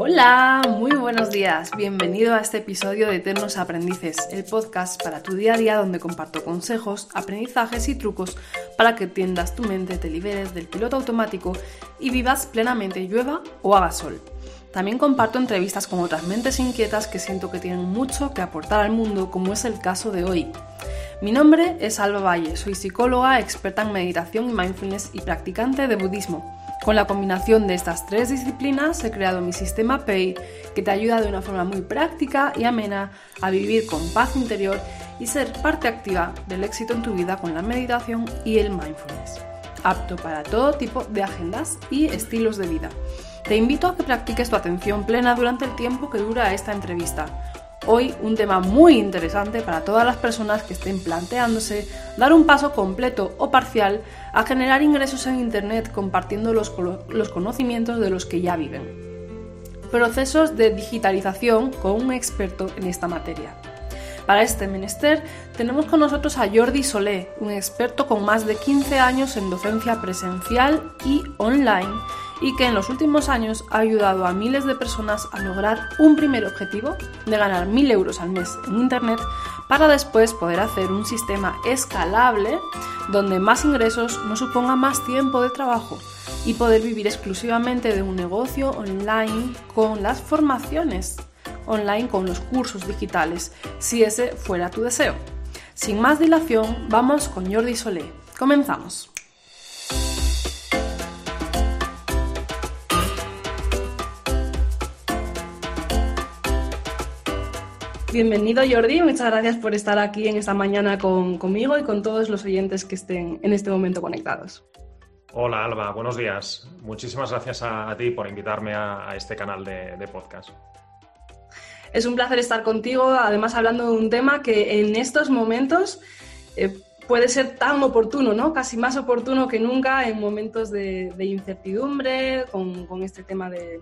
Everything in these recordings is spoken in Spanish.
Hola, muy buenos días. Bienvenido a este episodio de Eternos Aprendices, el podcast para tu día a día donde comparto consejos, aprendizajes y trucos para que tiendas tu mente, te liberes del piloto automático y vivas plenamente llueva o haga sol. También comparto entrevistas con otras mentes inquietas que siento que tienen mucho que aportar al mundo, como es el caso de hoy. Mi nombre es Alba Valle, soy psicóloga, experta en meditación y mindfulness y practicante de budismo. Con la combinación de estas tres disciplinas he creado mi sistema PAY que te ayuda de una forma muy práctica y amena a vivir con paz interior y ser parte activa del éxito en tu vida con la meditación y el mindfulness. Apto para todo tipo de agendas y estilos de vida. Te invito a que practiques tu atención plena durante el tiempo que dura esta entrevista Hoy un tema muy interesante para todas las personas que estén planteándose dar un paso completo o parcial a generar ingresos en Internet compartiendo los, conocimientos de los que ya viven. Procesos de digitalización con un experto en esta materia. Para este menester tenemos con nosotros a Jordi Solé, un experto con más de 15 años en docencia presencial y online y que en los últimos años ha ayudado a miles de personas a lograr un primer objetivo de ganar 1.000 euros al mes en Internet para después poder hacer un sistema escalable donde más ingresos no suponga más tiempo de trabajo y poder vivir exclusivamente de un negocio online con las formaciones online con los cursos digitales, si ese fuera tu deseo. Sin más dilación, vamos con Jordi Solé. Comenzamos. Bienvenido Jordi, muchas gracias por estar aquí en esta mañana conmigo y con todos los oyentes que estén en este momento conectados. Hola Alba, buenos días. Muchísimas gracias a, ti por invitarme a, este canal de, podcast. Es un placer estar contigo, además hablando de un tema que en estos momentos eh, puede ser tan oportuno, ¿no? Casi más oportuno que nunca en momentos de, incertidumbre, con este tema de,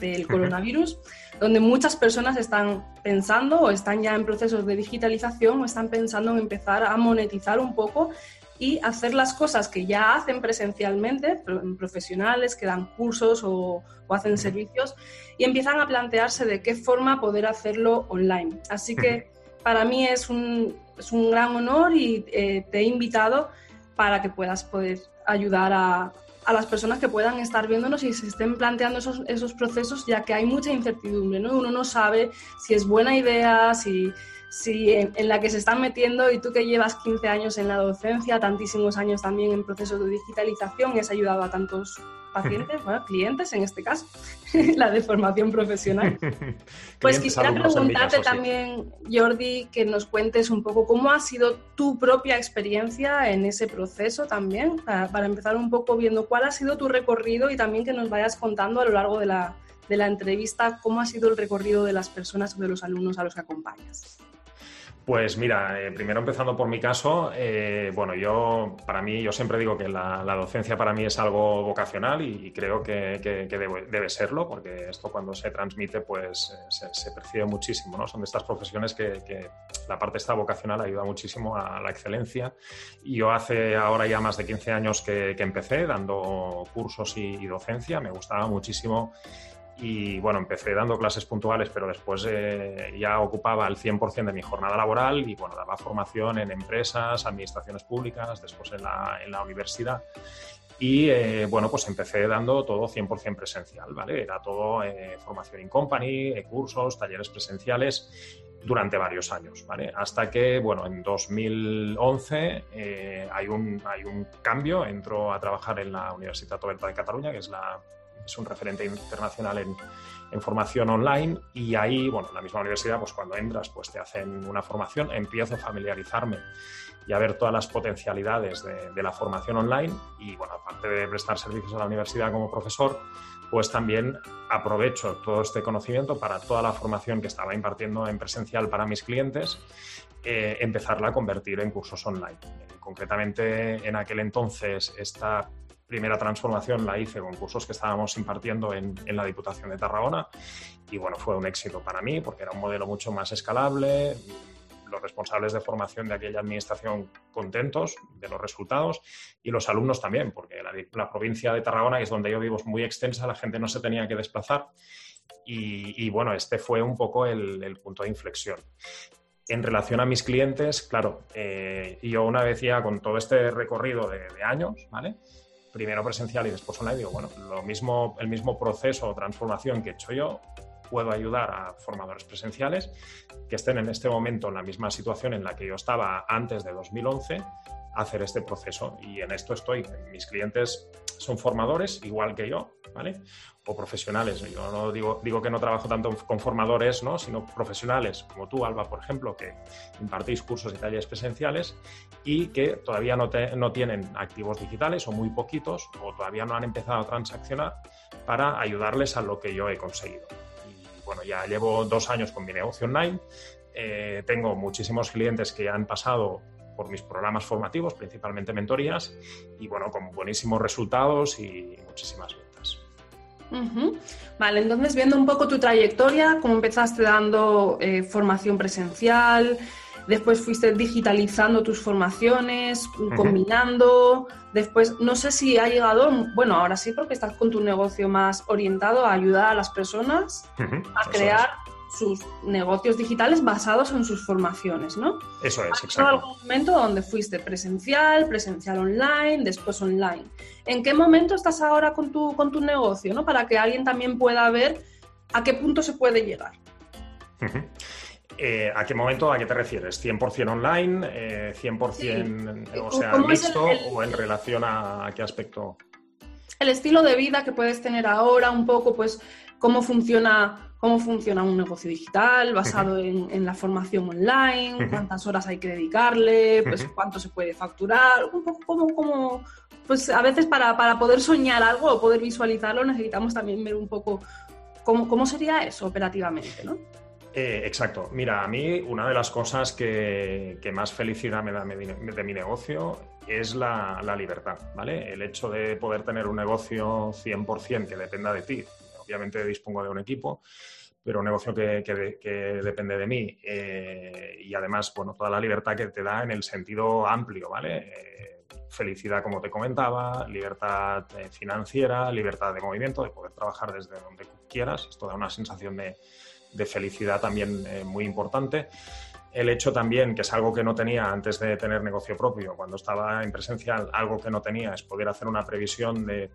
del coronavirus, donde muchas personas están pensando o están ya en procesos de digitalización o están pensando en empezar a monetizar un poco y hacer las cosas que ya hacen presencialmente, profesionales que dan cursos o, hacen servicios, y empiezan a plantearse de qué forma poder hacerlo online. Así que para mí es un, es un gran honor y eh, te he invitado para que puedas poder ayudar a, a las personas que puedan estar viéndonos y se estén planteando esos, esos procesos, ya que hay mucha incertidumbre, ¿no? Uno no sabe si es buena idea, si, si en, la que se están metiendo y tú que llevas 15 años en la docencia, tantísimos años también en procesos de digitalización y has ayudado a tantos pacientes, bueno, clientes en este caso, la de formación profesional. pues quisiera preguntarte también, Jordi, que nos cuentes un poco cómo ha sido tu propia experiencia en ese proceso también, para, empezar un poco viendo cuál ha sido tu recorrido y también que nos vayas contando a lo largo de la, de la entrevista cómo ha sido el recorrido de las personas o de los alumnos a los que acompañas. Pues mira, eh, primero empezando por mi caso, eh, bueno, yo para mí, yo siempre digo que la, docencia para mí es algo vocacional y, creo que, debe, serlo, porque esto cuando se transmite pues eh, se, percibe muchísimo, ¿no? Son de estas profesiones que, la parte esta vocacional ayuda muchísimo a la excelencia. Y yo hace ahora ya más de 15 años que, empecé dando cursos y, y docencia, me gustaba muchísimo y bueno, empecé dando clases puntuales, pero después eh, ya ocupaba el 100% de mi jornada laboral y bueno, daba formación en empresas, administraciones públicas, después en la, en la universidad. Y eh, bueno, pues empecé dando todo 100% presencial, ¿vale? Era todo eh, formación in company, cursos, talleres presenciales durante varios años, ¿vale? Hasta que, bueno, en 2011 hay, un, hay un cambio, entro a trabajar en la Universidad Oberta de Cataluña, que es la es un referente internacional en, formación online y ahí, bueno, la misma universidad, pues cuando entras, pues te hacen una formación, empiezo a familiarizarme y a ver todas las potencialidades de, la formación online y, bueno, aparte de prestar servicios a la universidad como profesor, pues también aprovecho todo este conocimiento para toda la formación que estaba impartiendo en presencial para mis clientes, eh, empezarla a convertir en cursos online. concretamente, en aquel entonces, esta primera transformación la hice con cursos que estábamos impartiendo en, la Diputación de Tarragona y bueno, fue un éxito para mí porque era un modelo mucho más escalable, los responsables de formación de aquella administración contentos de los resultados y los alumnos también, porque la, provincia de Tarragona, que es donde yo vivo, es muy extensa, la gente no se tenía que desplazar Y, bueno, este fue un poco el, punto de inflexión. En relación a mis clientes, claro, eh, yo una vez ya con todo este recorrido de, de años, ¿vale? Primero presencial y después online, digo, bueno, lo mismo, el mismo proceso o transformación que he hecho yo, puedo ayudar a formadores presenciales que estén en este momento en la misma situación en la que yo estaba antes de 2011 a hacer este proceso. Y en esto estoy. Mis clientes son formadores, igual que yo, ¿vale? O profesionales. Yo no digo, digo que no trabajo tanto con formadores, ¿no? Sino profesionales, como tú, Alba, por ejemplo, que impartís cursos y talleres presenciales y que todavía no, no tienen activos digitales o muy poquitos, o todavía no han empezado a transaccionar para ayudarles a lo que yo he conseguido. Y bueno, ya llevo dos años con mi negocio online. Eh, tengo muchísimos clientes que han pasado por mis programas formativos, principalmente mentorías, y bueno, con buenísimos resultados y muchísimas ventas. Vale, entonces viendo un poco tu trayectoria, cómo empezaste dando eh, formación presencial, después fuiste digitalizando tus formaciones, combinando, después no sé si ha llegado, bueno, ahora sí porque estás con tu negocio más orientado a ayudar a las personas a crear sus negocios digitales basados en sus formaciones, ¿no? Eso es, exacto. algún momento donde fuiste presencial, presencial online, después online. ¿En qué momento estás ahora con tu, con tu negocio, ¿no? Para que alguien también pueda ver a qué punto se puede llegar. Eh, ¿A qué momento, a qué te refieres? ¿100% online? ¿100% eh, o sea, listo? ¿O en relación a, a qué aspecto? El estilo de vida que puedes tener ahora, un poco, pues, cómo funciona cómo funciona un negocio digital basado en, la formación online, cuántas horas hay que dedicarle, pues cuánto se puede facturar, un poco como, como pues a veces para, poder soñar algo o poder visualizarlo necesitamos también ver un poco cómo, cómo sería eso operativamente, ¿no? Eh, exacto. Mira, a mí una de las cosas que, más felicidad me da de mi, negocio es la, la, libertad, ¿vale? El hecho de poder tener un negocio 100% que dependa de ti, obviamente dispongo de un equipo, pero un negocio que, depende de mí eh, y además, bueno, toda la libertad que te da en el sentido amplio, ¿vale? Eh, felicidad, como te comentaba, libertad eh, financiera, libertad de movimiento, de poder trabajar desde donde quieras. Esto da una sensación de, de felicidad también muy importante el hecho también, que es algo que no tenía antes de tener negocio propio, cuando estaba en presencial, algo que no tenía es poder hacer una previsión de,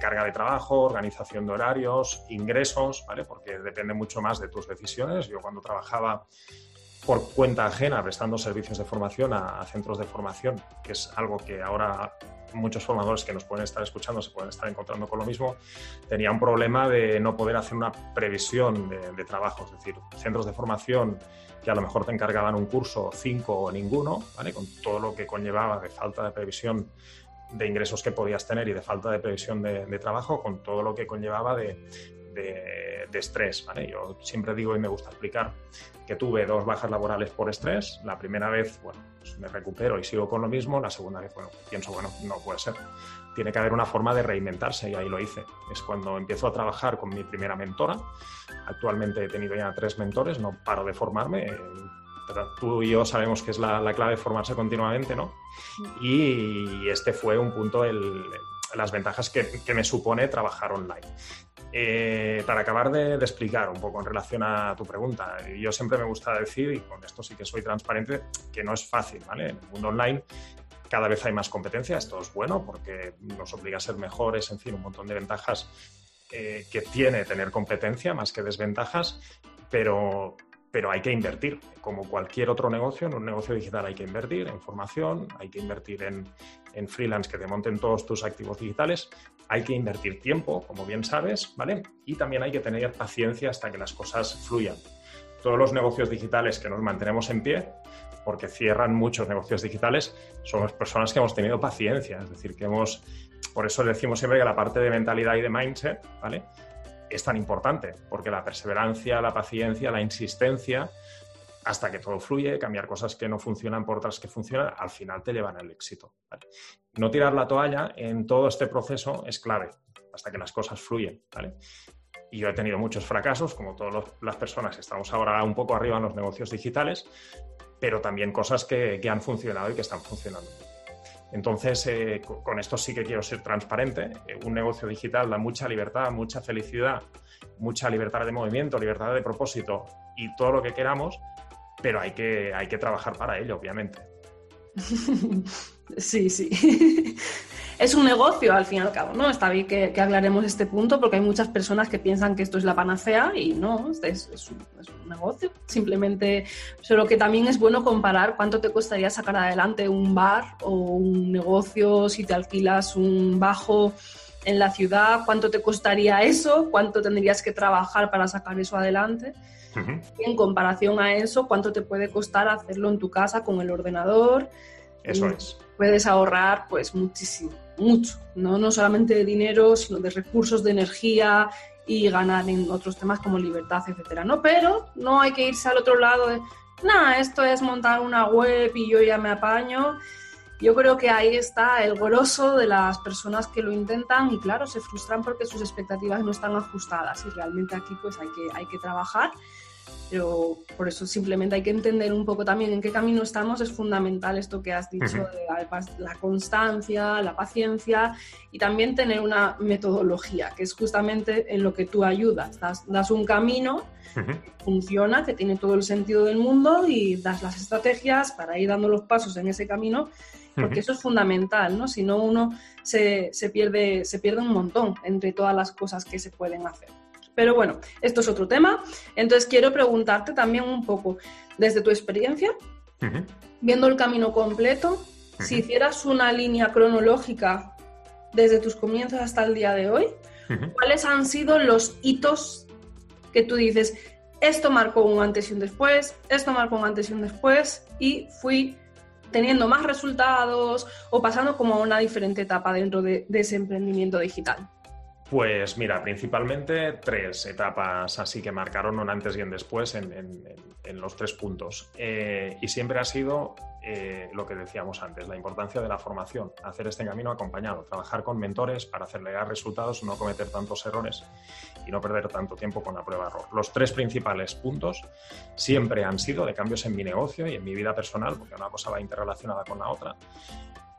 carga de trabajo, organización de horarios, ingresos, ¿vale? Porque depende mucho más de tus decisiones. Yo cuando trabajaba por cuenta ajena, prestando servicios de formación a, centros de formación, que es algo que ahora muchos formadores que nos pueden estar escuchando se pueden estar encontrando con lo mismo, tenía un problema de no poder hacer una previsión de, de trabajo, es decir, centros de formación que a lo mejor te encargaban un curso, cinco o ninguno, ¿vale? con todo lo que conllevaba de falta de previsión de ingresos que podías tener y de falta de previsión de, trabajo, con todo lo que conllevaba de, estrés. ¿vale? Yo siempre digo y me gusta explicar que tuve dos bajas laborales por estrés. La primera vez, bueno, pues me recupero y sigo con lo mismo. La segunda vez, bueno, pienso, bueno, no puede ser. Tiene que haber una forma de reinventarse y ahí lo hice. Es cuando empiezo a trabajar con mi primera mentora. Actualmente he tenido ya tres mentores, no paro de formarme. Tú y yo sabemos que es la, la clave formarse continuamente, ¿no? Y este fue un punto, el, las ventajas que, que, me supone trabajar online. Eh, para acabar de, explicar un poco en relación a tu pregunta, yo siempre me gusta decir, y con esto sí que soy transparente, que no es fácil, ¿vale? En el mundo online cada vez hay más competencia, esto es bueno porque nos obliga a ser mejores, en fin, un montón de ventajas eh, que tiene tener competencia más que desventajas, pero, pero hay que invertir. Como cualquier otro negocio, en un negocio digital hay que invertir en formación, hay que invertir en, en freelance que te monten todos tus activos digitales, hay que invertir tiempo, como bien sabes, ¿vale? Y también hay que tener paciencia hasta que las cosas fluyan. Todos los negocios digitales que nos mantenemos en pie, porque cierran muchos negocios digitales, somos personas que hemos tenido paciencia, es decir, que hemos, por eso decimos siempre que la parte de mentalidad y de mindset, ¿vale? Es tan importante, porque la perseverancia, la paciencia, la insistencia, hasta que todo fluye, cambiar cosas que no funcionan por otras que funcionan, al final te llevan al éxito. No tirar la toalla en todo este proceso es clave, hasta que las cosas fluyen. Y yo he tenido muchos fracasos, como todas las personas que estamos ahora un poco arriba en los negocios digitales, pero también cosas que, han funcionado y que están funcionando. Entonces, eh, con esto sí que quiero ser transparente. Eh, un negocio digital da mucha libertad, mucha felicidad, mucha libertad de movimiento, libertad de propósito y todo lo que queramos, pero hay que, hay que trabajar para ello, obviamente. Sí, sí. es un negocio al fin y al cabo, ¿no? Está bien que, aclaremos este punto porque hay muchas personas que piensan que esto es la panacea y no, es, es, un, negocio. Simplemente, solo que también es bueno comparar cuánto te costaría sacar adelante un bar o un negocio si te alquilas un bajo en la ciudad, cuánto te costaría eso, cuánto tendrías que trabajar para sacar eso adelante. Y en comparación a eso, cuánto te puede costar hacerlo en tu casa con el ordenador. Eso es puedes ahorrar pues muchísimo, mucho, ¿no? no solamente de dinero, sino de recursos, de energía y ganar en otros temas como libertad, etcétera, ¿no? Pero no hay que irse al otro lado de, nada, esto es montar una web y yo ya me apaño. Yo creo que ahí está el grosso de las personas que lo intentan y claro, se frustran porque sus expectativas no están ajustadas y realmente aquí pues hay que, hay que trabajar pero por eso simplemente hay que entender un poco también en qué camino estamos. Es fundamental esto que has dicho, de la constancia, la paciencia y también tener una metodología, que es justamente en lo que tú ayudas. Das, un camino, funciona, que tiene todo el sentido del mundo y das las estrategias para ir dando los pasos en ese camino, porque eso es fundamental, ¿no? Si no, uno se, se, pierde, se pierde un montón entre todas las cosas que se pueden hacer. Pero bueno, esto es otro tema. Entonces quiero preguntarte también un poco, desde tu experiencia, viendo el camino completo, si hicieras una línea cronológica desde tus comienzos hasta el día de hoy, ¿cuáles han sido los hitos que tú dices, esto marcó un antes y un después, esto marcó un antes y un después, y fui teniendo más resultados o pasando como a una diferente etapa dentro de ese emprendimiento digital? Pues mira, principalmente tres etapas así que marcaron un antes y un después en, los tres puntos. Eh, y siempre ha sido eh, lo que decíamos antes, la importancia de la formación, hacer este camino acompañado, trabajar con mentores para acelerar resultados, no cometer tantos errores y no perder tanto tiempo con la prueba-error. Los tres principales puntos siempre han sido de cambios en mi negocio y en mi vida personal, porque una cosa va interrelacionada con la otra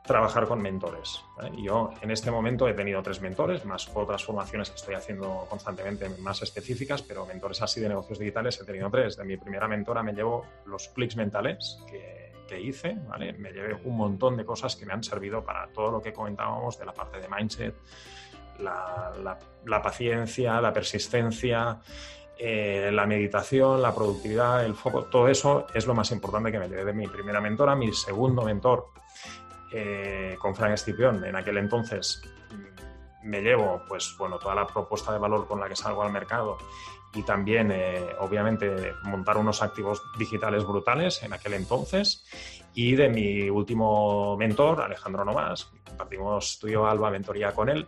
trabajar con mentores. Yo en este momento he tenido tres mentores, más otras formaciones que estoy haciendo constantemente más específicas, pero mentores así de negocios digitales he tenido tres. De mi primera mentora me llevo los clics mentales que, que hice, me llevé un montón de cosas que me han servido para todo lo que comentábamos de la parte de mindset, la, la, paciencia, la persistencia. Eh, la meditación, la productividad, el foco, todo eso es lo más importante que me llevé de mi primera mentora. Mi segundo mentor eh, con Frank Escipión. En aquel entonces mm, me llevo, pues bueno, toda la propuesta de valor con la que salgo al mercado y también, eh, obviamente, montar unos activos digitales brutales en aquel entonces. Y de mi último mentor, Alejandro Nomás, compartimos tú y yo, Alba, mentoría con él,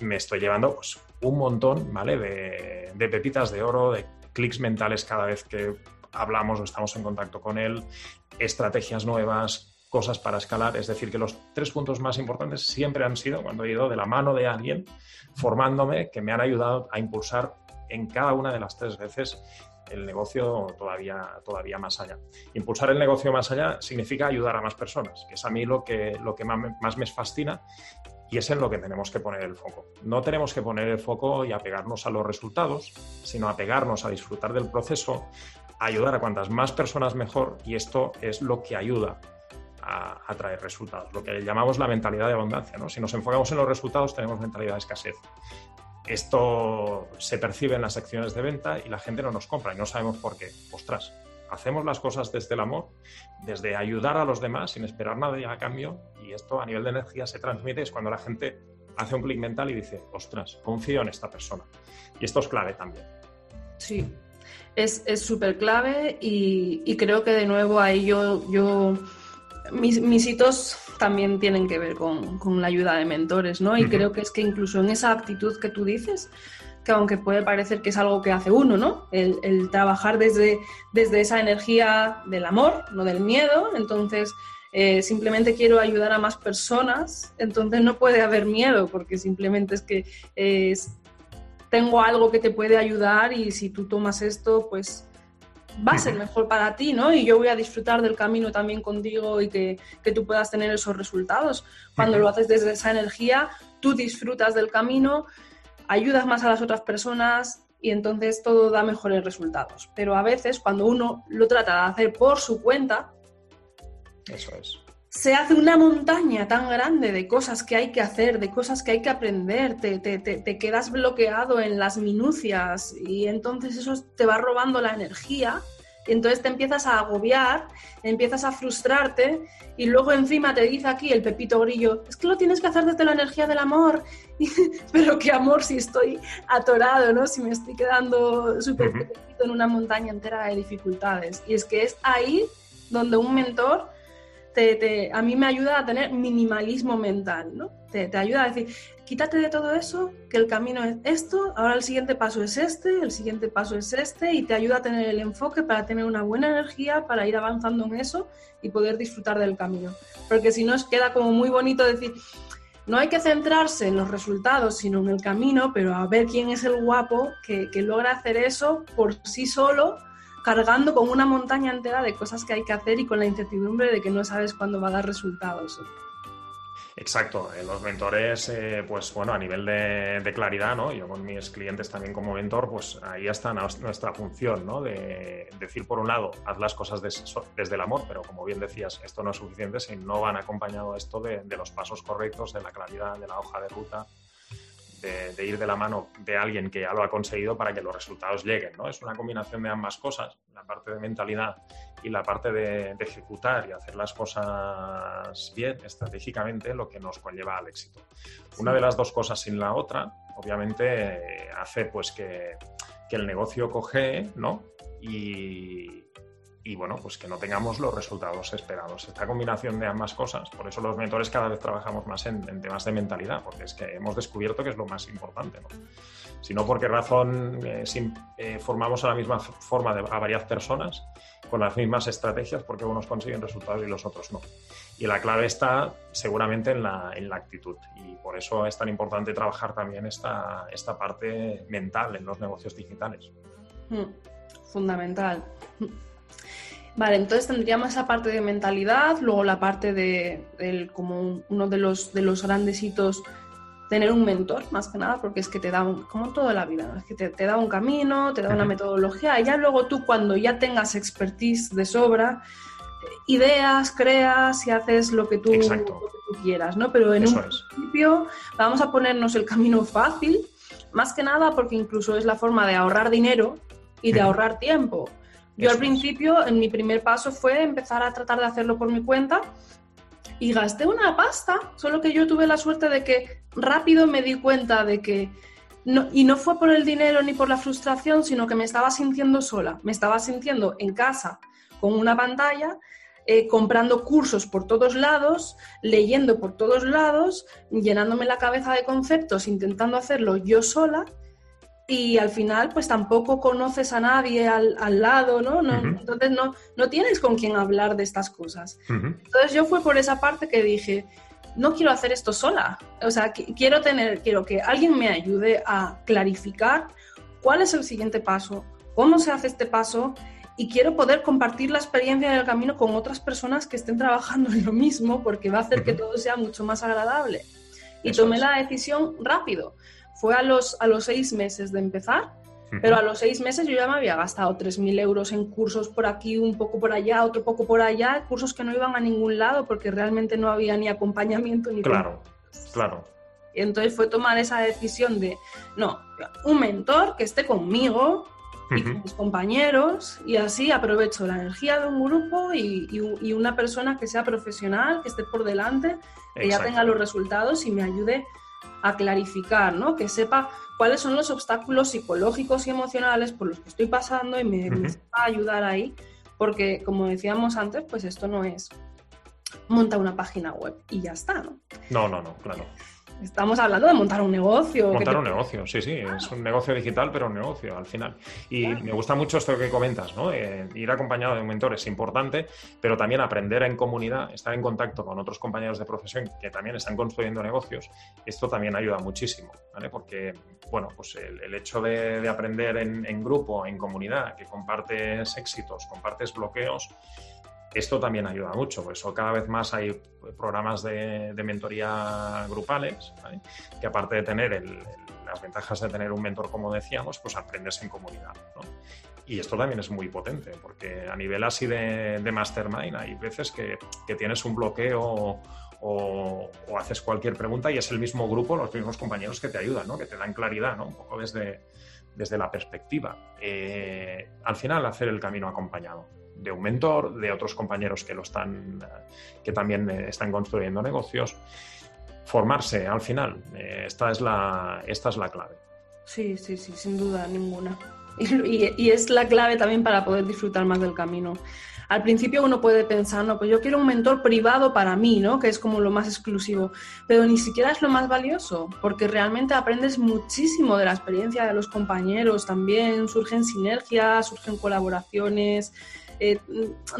me estoy llevando pues, un montón, ¿vale? De pepitas de oro, de clics mentales cada vez que hablamos o estamos en contacto con él, estrategias nuevas, cosas para escalar. Es decir, que los tres puntos más importantes siempre han sido cuando he ido de la mano de alguien formándome que me han ayudado a impulsar en cada una de las tres veces el negocio todavía, todavía más allá. Impulsar el negocio más allá significa ayudar a más personas, que es a mí lo que, lo que más, me fascina y es en lo que tenemos que poner el foco. No tenemos que poner el foco y apegarnos a los resultados, sino apegarnos a disfrutar del proceso, ayudar a cuantas más personas mejor y esto es lo que ayuda a, traer resultados, lo que llamamos la mentalidad de abundancia. ¿no? Si nos enfocamos en los resultados, tenemos mentalidad de escasez. Esto se percibe en las acciones de venta y la gente no nos compra y no sabemos por qué. Ostras, hacemos las cosas desde el amor, desde ayudar a los demás sin esperar nada a cambio y esto a nivel de energía se transmite es cuando la gente hace un clic mental y dice, ostras, confío en esta persona. Y esto es clave también. Sí, es súper clave y, y, creo que de nuevo ahí yo, yo mis, hitos también tienen que ver con, la ayuda de mentores, ¿no? Y creo que es que incluso en esa actitud que tú dices, que aunque puede parecer que es algo que hace uno, ¿no? El, trabajar desde, desde esa energía del amor, no del miedo, entonces eh, simplemente quiero ayudar a más personas, entonces no puede haber miedo, porque simplemente es que tengo algo que te puede ayudar y si tú tomas esto, pues va a ser mejor para ti, ¿no? Y yo voy a disfrutar del camino también contigo y que, que tú puedas tener esos resultados. Cuando lo haces desde esa energía, tú disfrutas del camino, ayudas más a las otras personas y entonces todo da mejores resultados. Pero a veces cuando uno lo trata de hacer por su cuenta, eso es. Se hace una montaña tan grande de cosas que hay que hacer, de cosas que hay que aprender, te, te, te, quedas bloqueado en las minucias y entonces eso te va robando la energía y entonces te empiezas a agobiar, empiezas a frustrarte y luego encima te dice aquí el pepito grillo, es que lo tienes que hacer desde la energía del amor. Pero qué amor si estoy atorado, ¿no? Si me estoy quedando súper en una montaña entera de dificultades. Y es que es ahí donde un mentor a mí me ayuda a tener minimalismo mental, ¿no? Te, ayuda a decir, quítate de todo eso, que el camino es esto, ahora el siguiente paso es este, el siguiente paso es este, y te ayuda a tener el enfoque para tener una buena energía, para ir avanzando en eso y poder disfrutar del camino. Porque si no, es queda como muy bonito decir, no hay que centrarse en los resultados, sino en el camino, pero a ver quién es el guapo que, que logra hacer eso por sí solo cargando con una montaña entera de cosas que hay que hacer y con la incertidumbre de que no sabes cuándo va a dar resultados. Exacto, eh, los mentores, eh, pues bueno, a nivel de, claridad, ¿no? Yo con mis clientes también como mentor, pues ahí está nuestra función, ¿no? De decir, por un lado, haz las cosas desde el amor, pero como bien decías, esto no es suficiente si no van acompañado esto de los pasos correctos, de la claridad, de la hoja de ruta, de, ir de la mano de alguien que ya lo ha conseguido para que los resultados lleguen. ¿no? Es una combinación de ambas cosas, la parte de mentalidad y la parte de, ejecutar y hacer las cosas bien, estratégicamente, lo que nos conlleva al éxito. Una de las dos cosas sin la otra, obviamente, hace pues que, que el negocio coge ¿no? y, y bueno, pues que no tengamos los resultados esperados. Esta combinación de ambas cosas, por eso los mentores cada vez trabajamos más en, temas de mentalidad, porque es que hemos descubierto que es lo más importante. ¿no? Si no, ¿por qué razón eh, eh, formamos a la misma forma de, a varias personas con las mismas estrategias? Porque unos consiguen resultados y los otros no. Y la clave está seguramente en la, en la actitud. Y por eso es tan importante trabajar también esta, esta parte mental en los negocios digitales. Mm, fundamental. Vale, entonces tendríamos esa parte de mentalidad, luego la parte de, como uno de los, de los grandes hitos, tener un mentor, más que nada, porque es que te da, un, como toda la vida, es que te, da un camino, te da una metodología, y ya luego tú cuando ya tengas expertise de sobra, ideas, creas y haces lo que tú, quieras, ¿no? Pero en un principio vamos a ponernos el camino fácil, más que nada porque incluso es la forma de ahorrar dinero y de ahorrar tiempo. Yo al principio, en mi primer paso fue empezar a tratar de hacerlo por mi cuenta y gasté una pasta, solo que yo tuve la suerte de que rápido me di cuenta de que, no, y no fue por el dinero ni por la frustración, sino que me estaba sintiendo sola, me estaba sintiendo en casa con una pantalla, eh, comprando cursos por todos lados, leyendo por todos lados, llenándome la cabeza de conceptos, intentando hacerlo yo sola y al final pues tampoco conoces a nadie al, lado, ¿no? Entonces no, no tienes con quién hablar de estas cosas. Entonces yo fue por esa parte que dije, no quiero hacer esto sola, o sea, quiero tener, quiero que alguien me ayude a clarificar cuál es el siguiente paso, cómo se hace este paso y quiero poder compartir la experiencia en el camino con otras personas que estén trabajando en lo mismo porque va a hacer que todo sea mucho más agradable. Y tomé la decisión rápido fue a los, a los seis meses de empezar, pero a los seis meses yo ya me había gastado 3.000 euros en cursos por aquí, un poco por allá, otro poco por allá, cursos que no iban a ningún lado porque realmente no había ni acompañamiento ni... Claro, claro. Y entonces fue tomar esa decisión de, no, un mentor que esté conmigo y con mis compañeros y así aprovecho la energía de un grupo y, y, una persona que sea profesional, que esté por delante, que ya tenga los resultados y me ayude a clarificar, ¿no? Que sepa cuáles son los obstáculos psicológicos y emocionales por los que estoy pasando y me, va a ayudar ahí, porque como decíamos antes, pues esto no es monta una página web y ya está, ¿no? No, no, no, claro. Estamos hablando de montar un negocio. Montar un negocio, sí, sí, es un negocio digital, pero un negocio al final. Y me gusta mucho esto que comentas, ¿no? Eh, ir acompañado de un mentor es importante, pero también aprender en comunidad, estar en contacto con otros compañeros de profesión que también están construyendo negocios, esto también ayuda muchísimo, ¿vale? Porque, bueno, pues el, hecho de, aprender en, en grupo, en comunidad, que compartes éxitos, compartes bloqueos, esto también ayuda mucho, por eso cada vez más hay programas de, mentoría grupales, que aparte de tener las ventajas de tener un mentor, como decíamos, pues aprendes en comunidad. Y esto también es muy potente, porque a nivel así de, mastermind hay veces que, tienes un bloqueo o, haces cualquier pregunta y es el mismo grupo, los mismos compañeros que te ayudan, ¿no? que te dan claridad, ¿no? un poco desde, desde la perspectiva. Eh, al final, hacer el camino acompañado de un mentor, de otros compañeros que lo están, que también eh, están construyendo negocios. Formarse al final, eh, esta, es la, esta es la clave. Sí, sí, sí, sin duda ninguna. Y, es la clave también para poder disfrutar más del camino. Al principio uno puede pensar, no, pues yo quiero un mentor privado para mí, ¿no? Que es como lo más exclusivo, pero ni siquiera es lo más valioso, porque realmente aprendes muchísimo de la experiencia de los compañeros también, surgen sinergias, surgen colaboraciones, eh,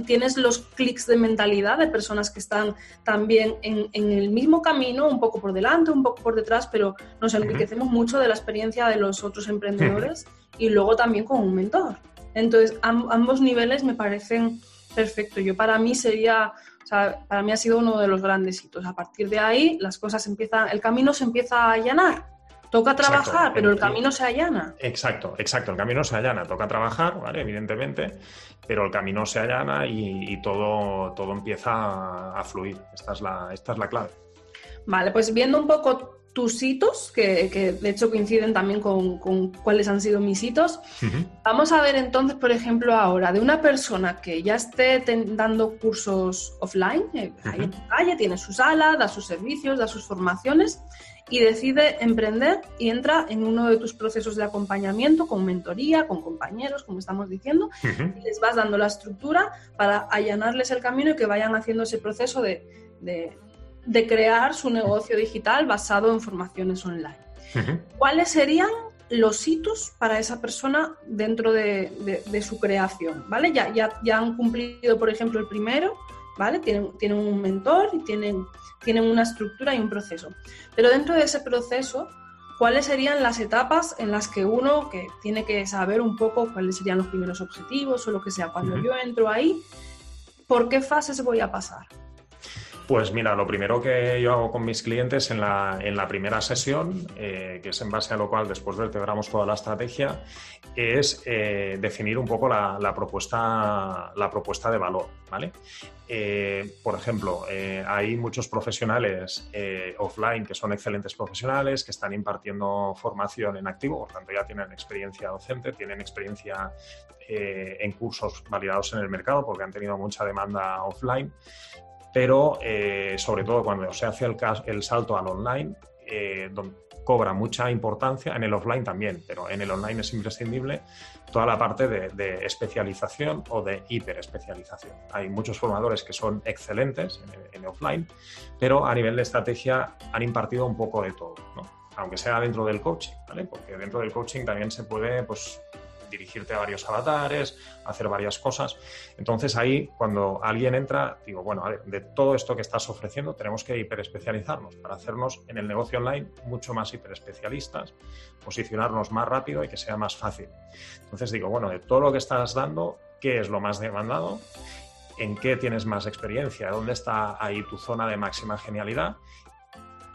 tienes los clics de mentalidad de personas que están también en, el mismo camino, un poco por delante, un poco por detrás, pero nos enriquecemos mucho de la experiencia de los otros emprendedores y luego también con un mentor. Entonces, ambos niveles me parecen perfectos. Yo para mí sería, o sea, para mí ha sido uno de los grandes hitos. A partir de ahí, las cosas empiezan, el camino se empieza a allanar Toca trabajar, pero el camino se allana. Exacto, exacto, el camino se allana. Toca trabajar, ¿vale? Evidentemente, pero el camino se allana y, todo, todo empieza a, fluir. Esta es, la, esta es la clave. Vale, pues viendo un poco tus hitos, que, de hecho coinciden también con, cuáles han sido mis hitos. Vamos a ver entonces, por ejemplo, ahora, de una persona que ya esté dando cursos offline, eh, ahí en calle, tiene su sala, da sus servicios, da sus formaciones, y decide emprender y entra en uno de tus procesos de acompañamiento con mentoría, con compañeros, como estamos diciendo, y les vas dando la estructura para allanarles el camino y que vayan haciendo ese proceso de, de, crear su negocio digital basado en formaciones online. ¿Cuáles serían los hitos para esa persona dentro de, de, su creación? ¿Vale? Ya, ya, ya han cumplido, por ejemplo, el primero, ¿vale? Tienen, tienen un mentor y tienen, tienen una estructura y un proceso. Pero dentro de ese proceso, ¿cuáles serían las etapas en las que uno que tiene que saber un poco cuáles serían los primeros objetivos o lo que sea? Cuando yo entro ahí, ¿por qué fases voy a pasar? Pues mira, lo primero que yo hago con mis clientes en la, en la primera sesión, eh, que es en base a lo cual después vertebramos toda la estrategia, es eh, definir un poco la, propuesta, la propuesta de valor. ¿vale? Eh, por ejemplo, hay muchos profesionales offline que son excelentes profesionales, que están impartiendo formación en activo, por tanto ya tienen experiencia docente, tienen experiencia en cursos validados en el mercado porque han tenido mucha demanda offline pero eh, sobre todo cuando se hace el, salto al online, eh, cobra mucha importancia, en el offline también, pero en el online es imprescindible toda la parte de, especialización o de hiperespecialización. Hay muchos formadores que son excelentes en, el offline, pero a nivel de estrategia han impartido un poco de todo, aunque sea dentro del coaching, ¿vale? porque dentro del coaching también se puede pues, dirigirte a varios avatares, hacer varias cosas. Entonces ahí, cuando alguien entra, digo, bueno, de todo esto que estás ofreciendo, tenemos que hiperespecializarnos para hacernos en el negocio online mucho más hiperespecialistas, posicionarnos más rápido y que sea más fácil. Entonces digo, bueno, de todo lo que estás dando, ¿qué es lo más demandado? ¿En qué tienes más experiencia? ¿Dónde está ahí tu zona de máxima genialidad?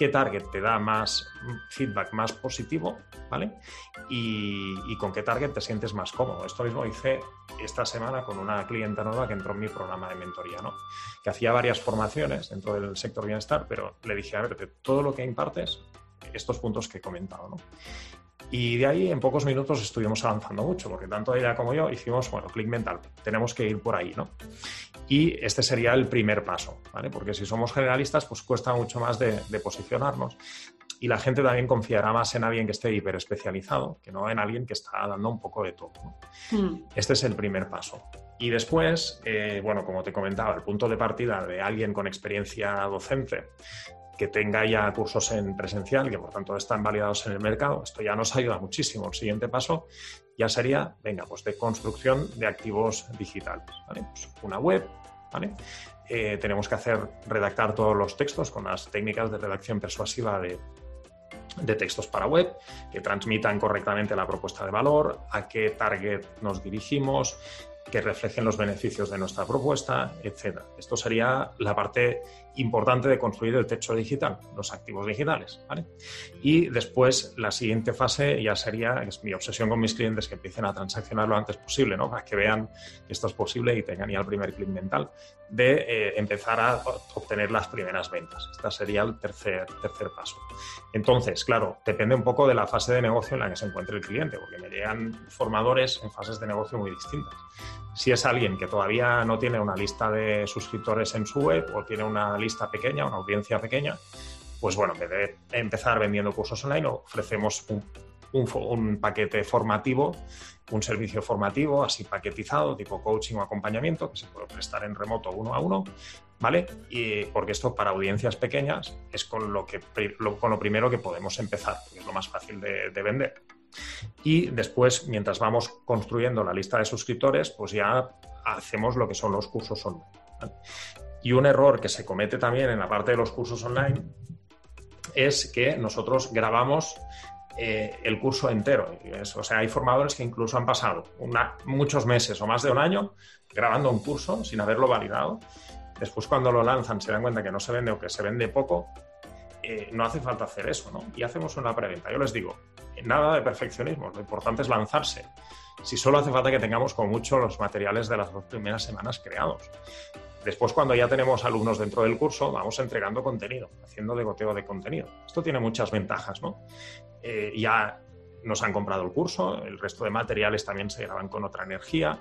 Qué target te da más feedback más positivo, ¿vale? Y, con qué target te sientes más cómodo. Esto mismo hice esta semana con una clienta nueva que entró en mi programa de mentoría, ¿no? Que hacía varias formaciones dentro del sector bienestar, pero le dije, a ver, de todo lo que impartes, estos puntos que he comentado, ¿no? Y de ahí en pocos minutos estuvimos avanzando mucho, porque tanto ella como yo hicimos, bueno, clic mental, tenemos que ir por ahí, ¿no? Y este sería el primer paso, ¿vale? Porque si somos generalistas, pues cuesta mucho más de, posicionarnos y la gente también confiará más en alguien que esté hiper especializado que no en alguien que está dando un poco de todo. Hmm. Este es el primer paso. Y después, eh, bueno, como te comentaba, el punto de partida de alguien con experiencia docente que tenga ya cursos en presencial, que por tanto están validados en el mercado. Esto ya nos ayuda muchísimo. El siguiente paso ya sería, venga, pues de construcción de activos digitales. Pues una web, ¿vale? Eh, tenemos que hacer, redactar todos los textos con las técnicas de redacción persuasiva de, de textos para web, que transmitan correctamente la propuesta de valor, a qué target nos dirigimos, que reflejen los beneficios de nuestra propuesta, etc. Esto sería la parte importante de construir el techo digital, los activos digitales. Y después la siguiente fase ya sería, es mi obsesión con mis clientes, que empiecen a transaccionar lo antes posible, ¿no? para que vean que esto es posible y tengan ya el primer clic mental, de eh, empezar a obtener las primeras ventas. Este sería el tercer, tercer paso. Entonces, claro, depende un poco de la fase de negocio en la que se encuentre el cliente, porque me llegan formadores en fases de negocio muy distintas. Si es alguien que todavía no tiene una lista de suscriptores en su web o tiene una lista pequeña, una audiencia pequeña, pues bueno, en vez de empezar vendiendo cursos online, ofrecemos un, paquete formativo, un servicio formativo así paquetizado, tipo coaching o acompañamiento, que se puede prestar en remoto uno a uno, ¿vale? Y porque esto para audiencias pequeñas es con lo, que, con lo primero que podemos empezar, es lo más fácil de, vender. Y después, mientras vamos construyendo la lista de suscriptores, pues ya hacemos lo que son los cursos online. Y un error que se comete también en la parte de los cursos online es que nosotros grabamos eh, el curso entero. o sea, hay formadores que incluso han pasado muchos meses o más de un año grabando un curso sin haberlo validado. Después cuando lo lanzan se dan cuenta que no se vende o que se vende poco. Eh, no hace falta hacer eso, ¿no? Y hacemos una preventa. Yo les digo, nada de perfeccionismo, lo importante es lanzarse. Si solo hace falta que tengamos como mucho los materiales de las dos primeras semanas creados. Después, cuando ya tenemos alumnos dentro del curso, vamos entregando contenido, haciendo de goteo de contenido. Esto tiene muchas ventajas, ¿no? Eh, ya nos han comprado el curso, el resto de materiales también se graban con otra energía.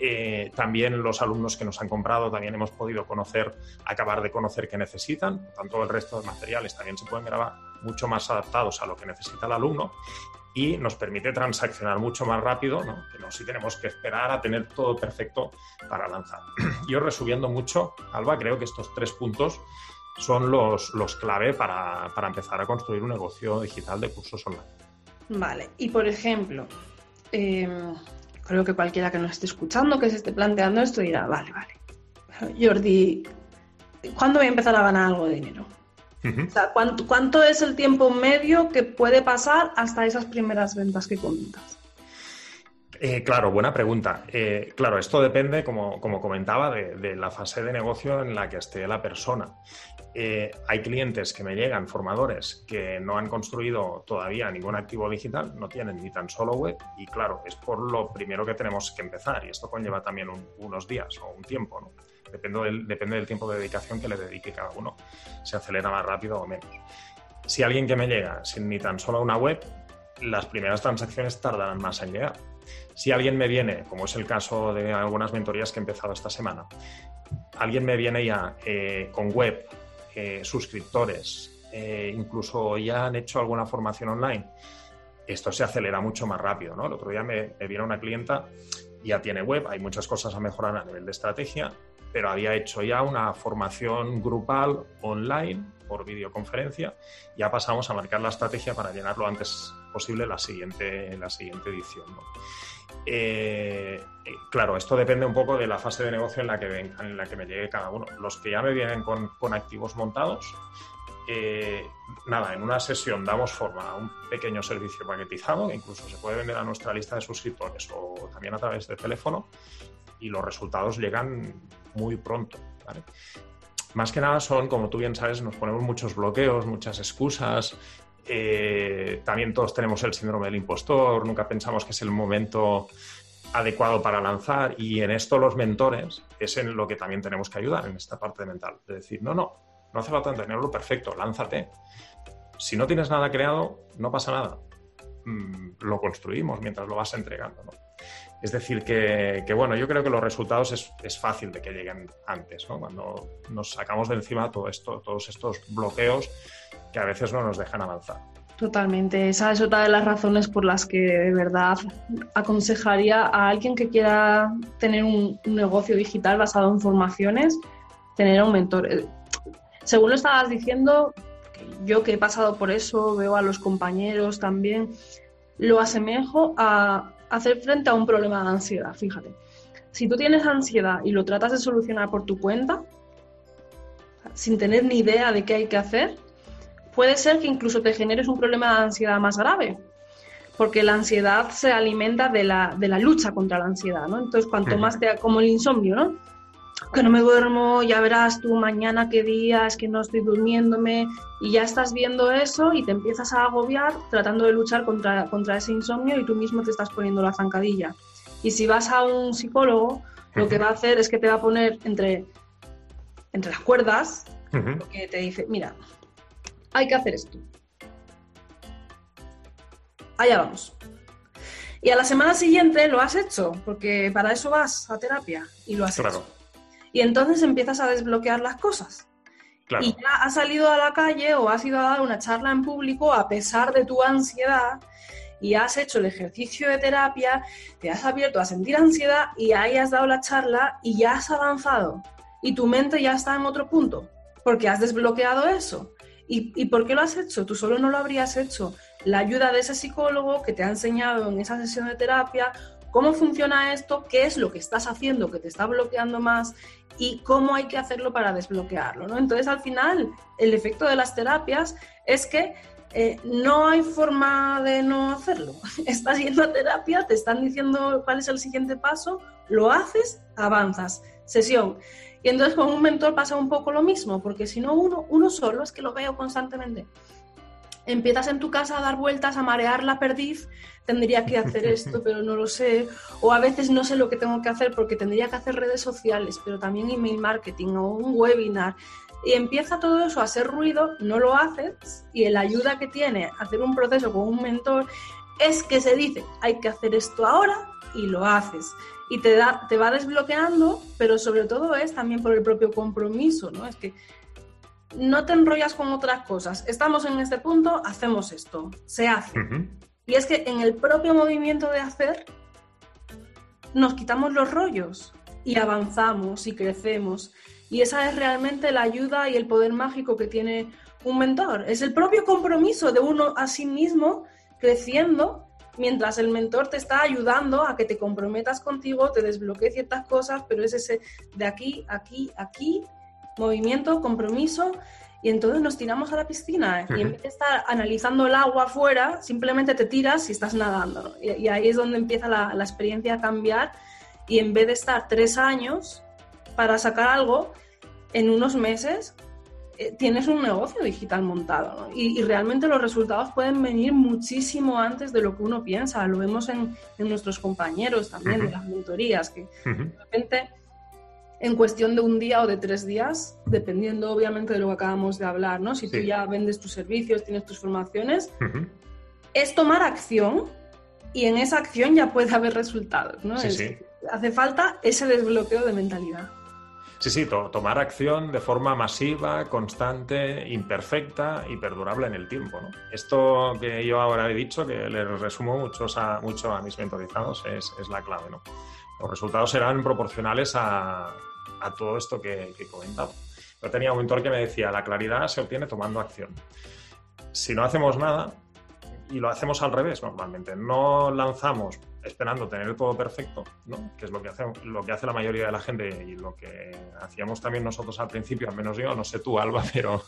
Eh, también los alumnos que nos han comprado también hemos podido conocer, acabar de conocer qué necesitan. Por tanto, el resto de materiales también se pueden grabar mucho más adaptados a lo que necesita el alumno y nos permite transaccionar mucho más rápido, ¿no? que no si tenemos que esperar a tener todo perfecto para lanzar. Yo resumiendo mucho, Alba, creo que estos tres puntos son los, los clave para, empezar a construir un negocio digital de cursos online. Vale, y por ejemplo, em, creo que cualquiera que nos esté escuchando, que se esté planteando esto, dirá, vale, vale, Jordi, ¿cuándo voy a empezar a ganar algo de dinero? ¿Cuánto, es el tiempo medio que puede pasar hasta esas primeras ventas que comentas? Eh, claro, buena pregunta. Eh, claro, esto depende, como, comentaba, de, la fase de negocio en la que esté la persona. Eh, hay clientes que me llegan, formadores, que no han construido todavía ningún activo digital, no tienen ni tan solo web y claro, es por lo primero que tenemos que empezar y esto conlleva también unos días o un tiempo. ¿no? Depende del, depende del tiempo de dedicación que le dedique cada uno. Se acelera más rápido o menos. Si alguien que me llega sin ni tan solo una web, las primeras transacciones tardarán más en llegar. Si alguien me viene, como es el caso de algunas mentorías que he empezado esta semana, alguien me viene ya eh, con web, eh, suscriptores, eh, incluso ya han hecho alguna formación online, esto se acelera mucho más rápido. ¿no? El otro día me, me viene una clienta, ya tiene web, hay muchas cosas a mejorar a nivel de estrategia, pero había hecho ya una formación grupal online por videoconferencia. Ya pasamos a marcar la estrategia para llenar lo antes posible la siguiente, la siguiente edición. Eh, claro, esto depende un poco de la fase de negocio en la que, en la que me llegue cada uno. Los que ya me vienen con, activos montados, eh, nada, en una sesión damos forma a un pequeño servicio paquetizado que incluso se puede vender a nuestra lista de suscriptores o también a través de teléfono y los resultados llegan muy pronto. Más que nada son, como tú bien sabes, nos ponemos muchos bloqueos, muchas excusas. Eh, también todos tenemos el síndrome del impostor, nunca pensamos que es el momento adecuado para lanzar y en esto los mentores es en lo que también tenemos que ayudar en esta parte mental. De decir, no, no, no hace falta tenerlo perfecto, lánzate. Si no tienes nada creado, no pasa nada. Mm, lo construimos mientras lo vas entregando. ¿no? Es decir, que, bueno, yo creo que los resultados es, fácil de que lleguen antes, ¿no? Cuando nos sacamos de encima todo esto, todos estos bloqueos que a veces no nos dejan avanzar. Totalmente. Esa es otra de las razones por las que de verdad aconsejaría a alguien que quiera tener un, negocio digital basado en formaciones, tener un mentor. Eh, según lo estabas diciendo, yo que he pasado por eso, veo a los compañeros también, lo asemejo a hacer frente a un problema de ansiedad, fíjate. Si tú tienes ansiedad y lo tratas de solucionar por tu cuenta, sin tener ni idea de qué hay que hacer, puede ser que incluso te generes un problema de ansiedad más grave, porque la ansiedad se alimenta de la, de la lucha contra la ansiedad, ¿no? Entonces, cuanto más te, como el insomnio, ¿no? Que no me duermo, ya verás tú mañana qué día, es que no estoy durmiéndome, y ya estás viendo eso y te empiezas a agobiar tratando de luchar contra, contra ese insomnio y tú mismo te estás poniendo la zancadilla. Y si vas a un psicólogo, lo que va a hacer es que te va a poner entre, entre las cuerdas, porque te dice, mira, hay que hacer esto. Allá vamos. Y a la semana siguiente lo has hecho, porque para eso vas a terapia y lo has hecho. Y entonces empiezas a desbloquear las cosas. Y ya has salido a la calle o has ido a dar una charla en público a pesar de tu ansiedad y has hecho el ejercicio de terapia, te has abierto a sentir ansiedad y ahí has dado la charla y ya has avanzado. Y tu mente ya está en otro punto, porque has desbloqueado eso. ¿Y, ¿Y por qué lo has hecho? Tú solo no lo habrías hecho. La ayuda de ese psicólogo que te ha enseñado en esa sesión de terapia cómo funciona esto, qué es lo que estás haciendo que te está bloqueando más y cómo hay que hacerlo para desbloquearlo. ¿no? Entonces, al final, el efecto de las terapias es que eh, no hay forma de no hacerlo. Estás yendo a terapia, te están diciendo cuál es el siguiente paso, lo haces, avanzas. Sesión. Y entonces con un mentor pasa un poco lo mismo, porque si no uno, uno solo, es que lo veo constantemente. Empiezas en tu casa a dar vueltas, a marear la perdiz, tendría que hacer esto, pero no lo sé. O a veces no sé lo que tengo que hacer porque tendría que hacer redes sociales, pero también email marketing o un webinar y empieza todo eso a hacer ruido, no lo haces y la ayuda que tiene hacer un proceso con un mentor es que se dice, hay que hacer esto ahora y lo haces. Y te, da, te va desbloqueando, pero sobre todo es también por el propio compromiso, ¿no? Es que no te enrollas con otras cosas. Estamos en este punto, hacemos esto, se hace. Y es que en el propio movimiento de hacer, nos quitamos los rollos y avanzamos y crecemos. Y esa es realmente la ayuda y el poder mágico que tiene un mentor. Es el propio compromiso de uno a sí mismo creciendo mientras el mentor te está ayudando a que te comprometas contigo, te desbloquee ciertas cosas, pero es ese de aquí, aquí, aquí, movimiento, compromiso, y entonces nos tiramos a la piscina. Y en vez de estar analizando el agua afuera, simplemente te tiras y estás nadando. Y, ahí es donde empieza la, la experiencia a cambiar. Y en vez de estar tres años para sacar algo, en unos meses eh, tienes un negocio digital montado y, realmente los resultados pueden venir muchísimo antes de lo que uno piensa. Lo vemos en, nuestros compañeros también de las mentorías, que de repente en cuestión de un día o de tres días, dependiendo obviamente de lo que acabamos de hablar, ¿no? Si tú ya vendes tus servicios, tienes tus formaciones, es tomar acción y en esa acción ya puede haber resultados, ¿no? Hace falta ese desbloqueo de mentalidad. Sí, sí, tomar acción de forma masiva, constante, imperfecta y perdurable en el tiempo. ¿no? Esto que yo ahora he dicho, que le resumo mucho a, mucho a mis mentorizados, es, la clave. ¿no? Los resultados serán proporcionales a, todo esto que, que he comentado. Yo tenía un mentor que me decía, la claridad se obtiene tomando acción. Si no hacemos nada, y lo hacemos al revés normalmente, no lanzamos esperando tener todo perfecto, ¿no? que es lo que, hace, lo que hace la mayoría de la gente y lo que hacíamos también nosotros al principio, al menos yo, no sé tú, Alba, pero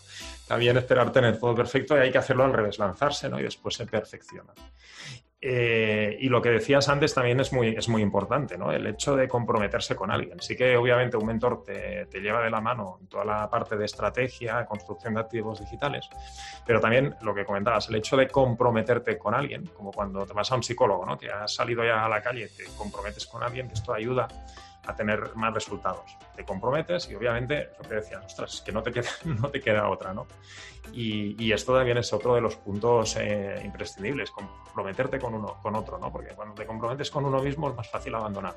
también esperar tener todo perfecto y hay que hacerlo al revés, lanzarse ¿no? y después se perfecciona. Eh, y lo que decías antes también es muy, es muy importante, ¿no? El hecho de comprometerse con alguien. Sí que obviamente un mentor te, te, lleva de la mano en toda la parte de estrategia, construcción de activos digitales, pero también lo que comentabas, el hecho de comprometerte con alguien, como cuando te vas a un psicólogo, ¿no? Que has salido ya a la calle, te comprometes con alguien, que esto ayuda a tener más resultados. Te comprometes y obviamente, lo que decías, ostras, que no te queda, no te queda otra, ¿no? Y, esto también es otro de los puntos eh, imprescindibles, comprometerte con uno, con otro, ¿no? Porque cuando te comprometes con uno mismo es más fácil abandonar.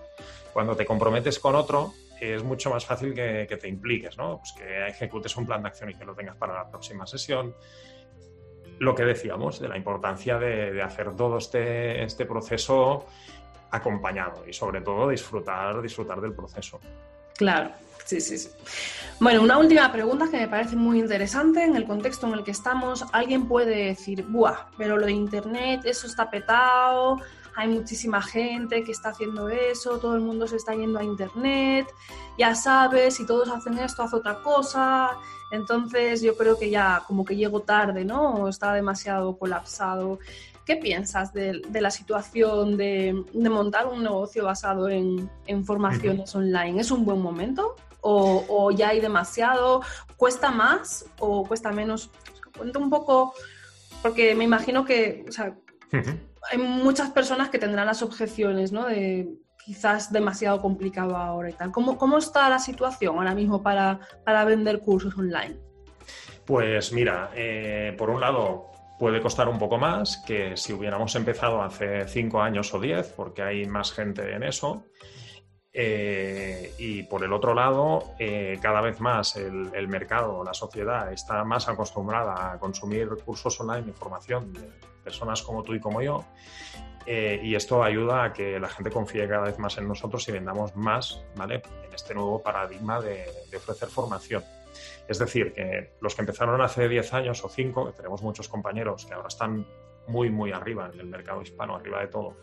Cuando te comprometes con otro es mucho más fácil que, te impliques, ¿no? Pues que ejecutes un plan de acción y que lo tengas para la próxima sesión. Lo que decíamos de la importancia de, hacer todo este, este proceso acompañado y sobre todo disfrutar, disfrutar del proceso. Claro, sí, sí, sí. Bueno, una última pregunta que me parece muy interesante en el contexto en el que estamos. Alguien puede decir, ¡buah! Pero lo de Internet, eso está petado, hay muchísima gente que está haciendo eso, todo el mundo se está yendo a Internet, ya sabes, si todos hacen esto, haz otra cosa. Entonces yo creo que ya como que llego tarde, ¿no? O está demasiado colapsado. ¿Qué piensas de, la situación de, montar un negocio basado en, formaciones online? ¿Es un buen momento? ¿O, ya hay demasiado? ¿Cuesta más o cuesta menos? Cuenta un poco, porque me imagino que hay muchas personas que tendrán las objeciones, ¿no? De quizás demasiado complicado ahora y tal. ¿Cómo, cómo está la situación ahora mismo para, vender cursos online? Pues mira, eh, por un lado, puede costar un poco más que si hubiéramos empezado hace cinco años o diez, porque hay más gente en eso. Eh, y por el otro lado, eh, cada vez más el, mercado, la sociedad está más acostumbrada a consumir cursos online, información de personas como tú y como yo. Eh, y esto ayuda a que la gente confíe cada vez más en nosotros y vendamos más ¿vale? en este nuevo paradigma de ofrecer formación. Es decir, que los que empezaron hace 10 años o 5, que tenemos muchos compañeros que ahora están muy, muy arriba en el mercado hispano, arriba de todo,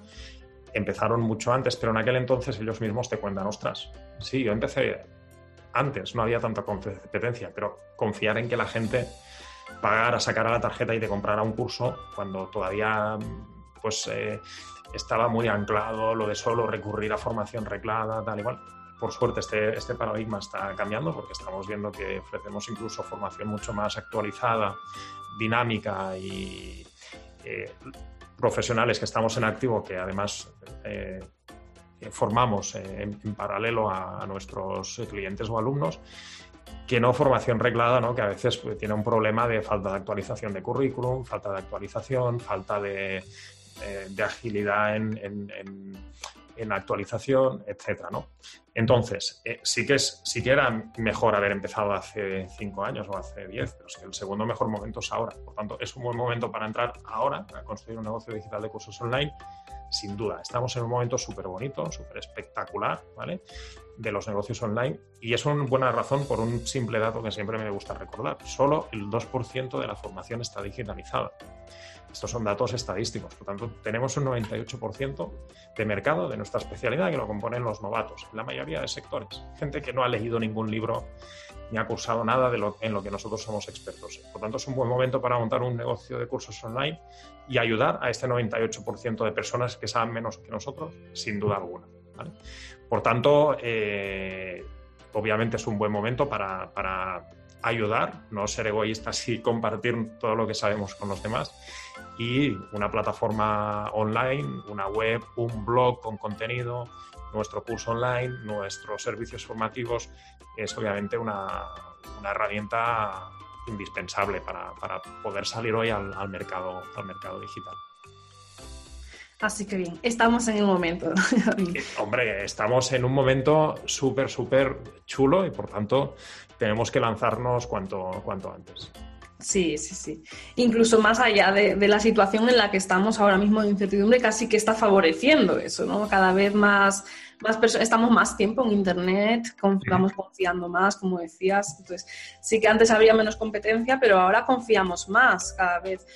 empezaron mucho antes, pero en aquel entonces ellos mismos te cuentan, ostras, sí, yo empecé antes, no había tanta competencia, pero confiar en que la gente pagara, sacara la tarjeta y te comprara un curso cuando todavía pues eh, estaba muy anclado lo de solo recurrir a formación reglada, tal y cual por suerte este, este paradigma está cambiando porque estamos viendo que ofrecemos incluso formación mucho más actualizada, dinámica y eh, profesionales que estamos en activo que además eh, formamos en, paralelo a, nuestros clientes o alumnos que no formación reglada, ¿no? que a veces pues, tiene un problema de falta de actualización de currículum, falta de actualización, falta de, eh, agilidad en actualización, etcétera, ¿no? Entonces, eh, sí, que es, sí que era mejor haber empezado hace cinco años o hace diez, pero es el segundo mejor momento es ahora. Por tanto, es un buen momento para entrar ahora a construir un negocio digital de cursos online, sin duda. Estamos en un momento súper bonito, súper espectacular, ¿vale? De los negocios online. Y es una buena razón por un simple dato que siempre me gusta recordar. Solo el 2% de la formación está digitalizada. Estos son datos estadísticos, por tanto, tenemos un 98% de mercado de nuestra especialidad que lo componen los novatos, la mayoría de sectores. Gente que no ha leído ningún libro ni ha cursado nada de lo, en lo que nosotros somos expertos. Por tanto, es un buen momento para montar un negocio de cursos online y ayudar a este 98% de personas que saben menos que nosotros, sin duda alguna. Por tanto, eh, obviamente es un buen momento para, para ayudar, no ser egoístas y compartir todo lo que sabemos con los demás y una plataforma online, una web, un blog con contenido, nuestro curso online, nuestros servicios formativos, es obviamente una, herramienta indispensable para, poder salir hoy al, mercado, al mercado digital. Así que bien, estamos en el momento. Eh, hombre, estamos en un momento súper, súper chulo y por tanto tenemos que lanzarnos cuanto, cuanto antes. Sí, sí, sí. Incluso más allá de, la situación en la que estamos ahora mismo de incertidumbre, casi que está favoreciendo eso, ¿no? Cada vez más, más personas, estamos más tiempo en Internet, estamos confiando más, como decías. Entonces, sí que antes había menos competencia, pero ahora confiamos más cada vez.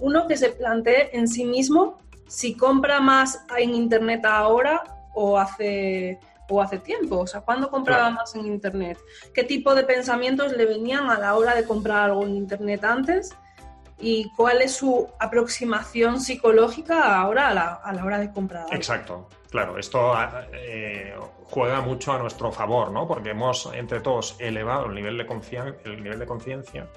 Uno que se plantee en sí mismo si compra más en Internet ahora o hace o hace tiempo? O sea, ¿cuándo compraba más en Internet? ¿Qué tipo de pensamientos le venían a la hora de comprar algo en Internet antes? ¿Y cuál es su aproximación psicológica ahora a la, a la hora de comprar? Algo? Exacto, claro, esto eh, juega mucho a nuestro favor, ¿no? Porque hemos entre todos elevado el nivel de, el nivel de conciencia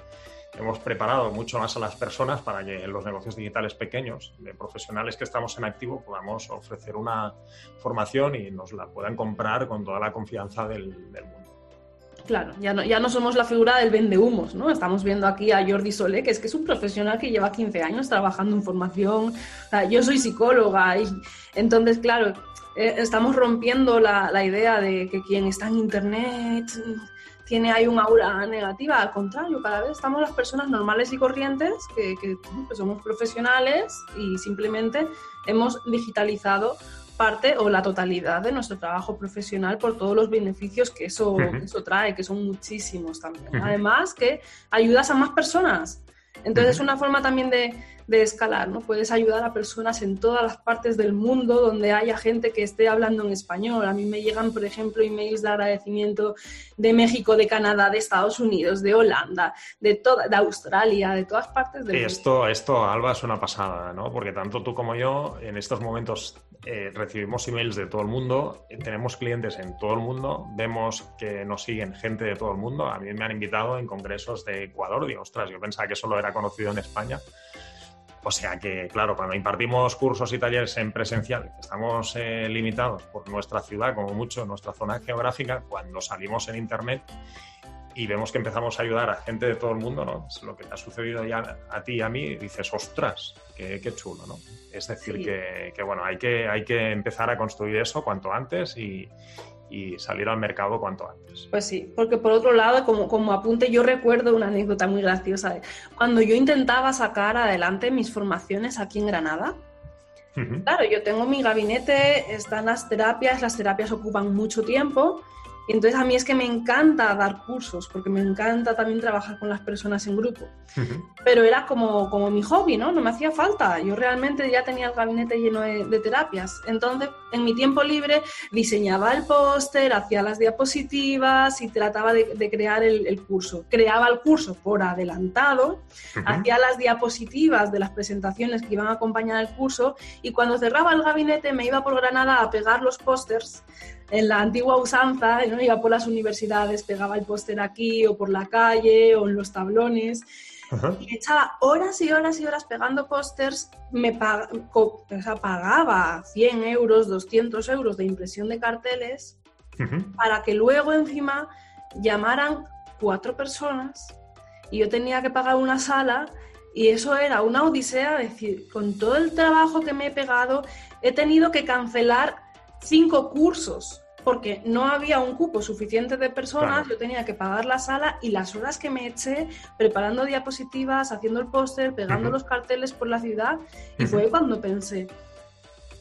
hemos preparado mucho más a las personas para que en los negocios digitales pequeños, de profesionales que estamos en activo, podamos ofrecer una formación y nos la puedan comprar con toda la confianza del, mundo. Claro, ya no, ya no somos la figura del vendehumos, ¿no? Estamos viendo aquí a Jordi Solé, que es que es un profesional que lleva 15 años trabajando en formación. yo soy psicóloga y entonces, claro, eh, estamos rompiendo la, la idea de que quien está en Internet tiene ahí un aura negativa, al contrario, cada vez estamos las personas normales y corrientes que, somos profesionales y simplemente hemos digitalizado parte o la totalidad de nuestro trabajo profesional por todos los beneficios que eso, eso trae, que son muchísimos también. Además que ayudas a más personas. Entonces es una forma también de, de escalar, ¿no? Puedes ayudar a personas en todas las partes del mundo donde haya gente que esté hablando en español. A mí me llegan, por ejemplo, emails de agradecimiento de México, de Canadá, de Estados Unidos, de Holanda, de, toda, de Australia, de todas partes del esto, mundo. Esto, Alba, es una pasada, ¿no? Porque tanto tú como yo en estos momentos eh, recibimos emails de todo el mundo, eh, tenemos clientes en todo el mundo, vemos que nos siguen gente de todo el mundo. A mí me han invitado en congresos de Ecuador, digo, ostras, yo pensaba que solo era conocido en España. O sea que, claro, cuando impartimos cursos y talleres en presencial, estamos eh, limitados por nuestra ciudad, como mucho, nuestra zona geográfica, cuando salimos en Internet y vemos que empezamos a ayudar a gente de todo el mundo, ¿no? Es lo que te ha sucedido ya a ti y a mí, dices, ostras, qué, chulo, ¿no? Es decir, que, que, bueno, hay que, hay que empezar a construir eso cuanto antes y, y salir al mercado cuanto antes. Pues sí, porque por otro lado, como, como apunte, yo recuerdo una anécdota muy graciosa. cuando yo intentaba sacar adelante mis formaciones aquí en Granada, claro, yo tengo mi gabinete, están las terapias, las terapias ocupan mucho tiempo y entonces a mí es que me encanta dar cursos, porque me encanta también trabajar con las personas en grupo. Pero era como, como mi hobby, ¿no? No me hacía falta. Yo realmente ya tenía el gabinete lleno de, terapias. Entonces, en mi tiempo libre, diseñaba el póster, hacía las diapositivas y trataba de, crear el, curso. Creaba el curso por adelantado, hacía las diapositivas de las presentaciones que iban a acompañar el curso y cuando cerraba el gabinete me iba por Granada a pegar los pósters en la antigua usanza, ¿no? iba por las universidades, pegaba el póster aquí o por la calle o en los tablones. Y echaba horas y horas y horas pegando pósters, me pagaba 100 euros, 200 euros de impresión de carteles para que luego encima llamaran cuatro personas y yo tenía que pagar una sala y eso era una odisea, decir, con todo el trabajo que me he pegado, he tenido que cancelar cinco cursos porque no había un cupo suficiente de personas, yo tenía que pagar la sala y las horas que me eché preparando diapositivas, haciendo el póster, pegando los carteles por la ciudad y fue cuando pensé,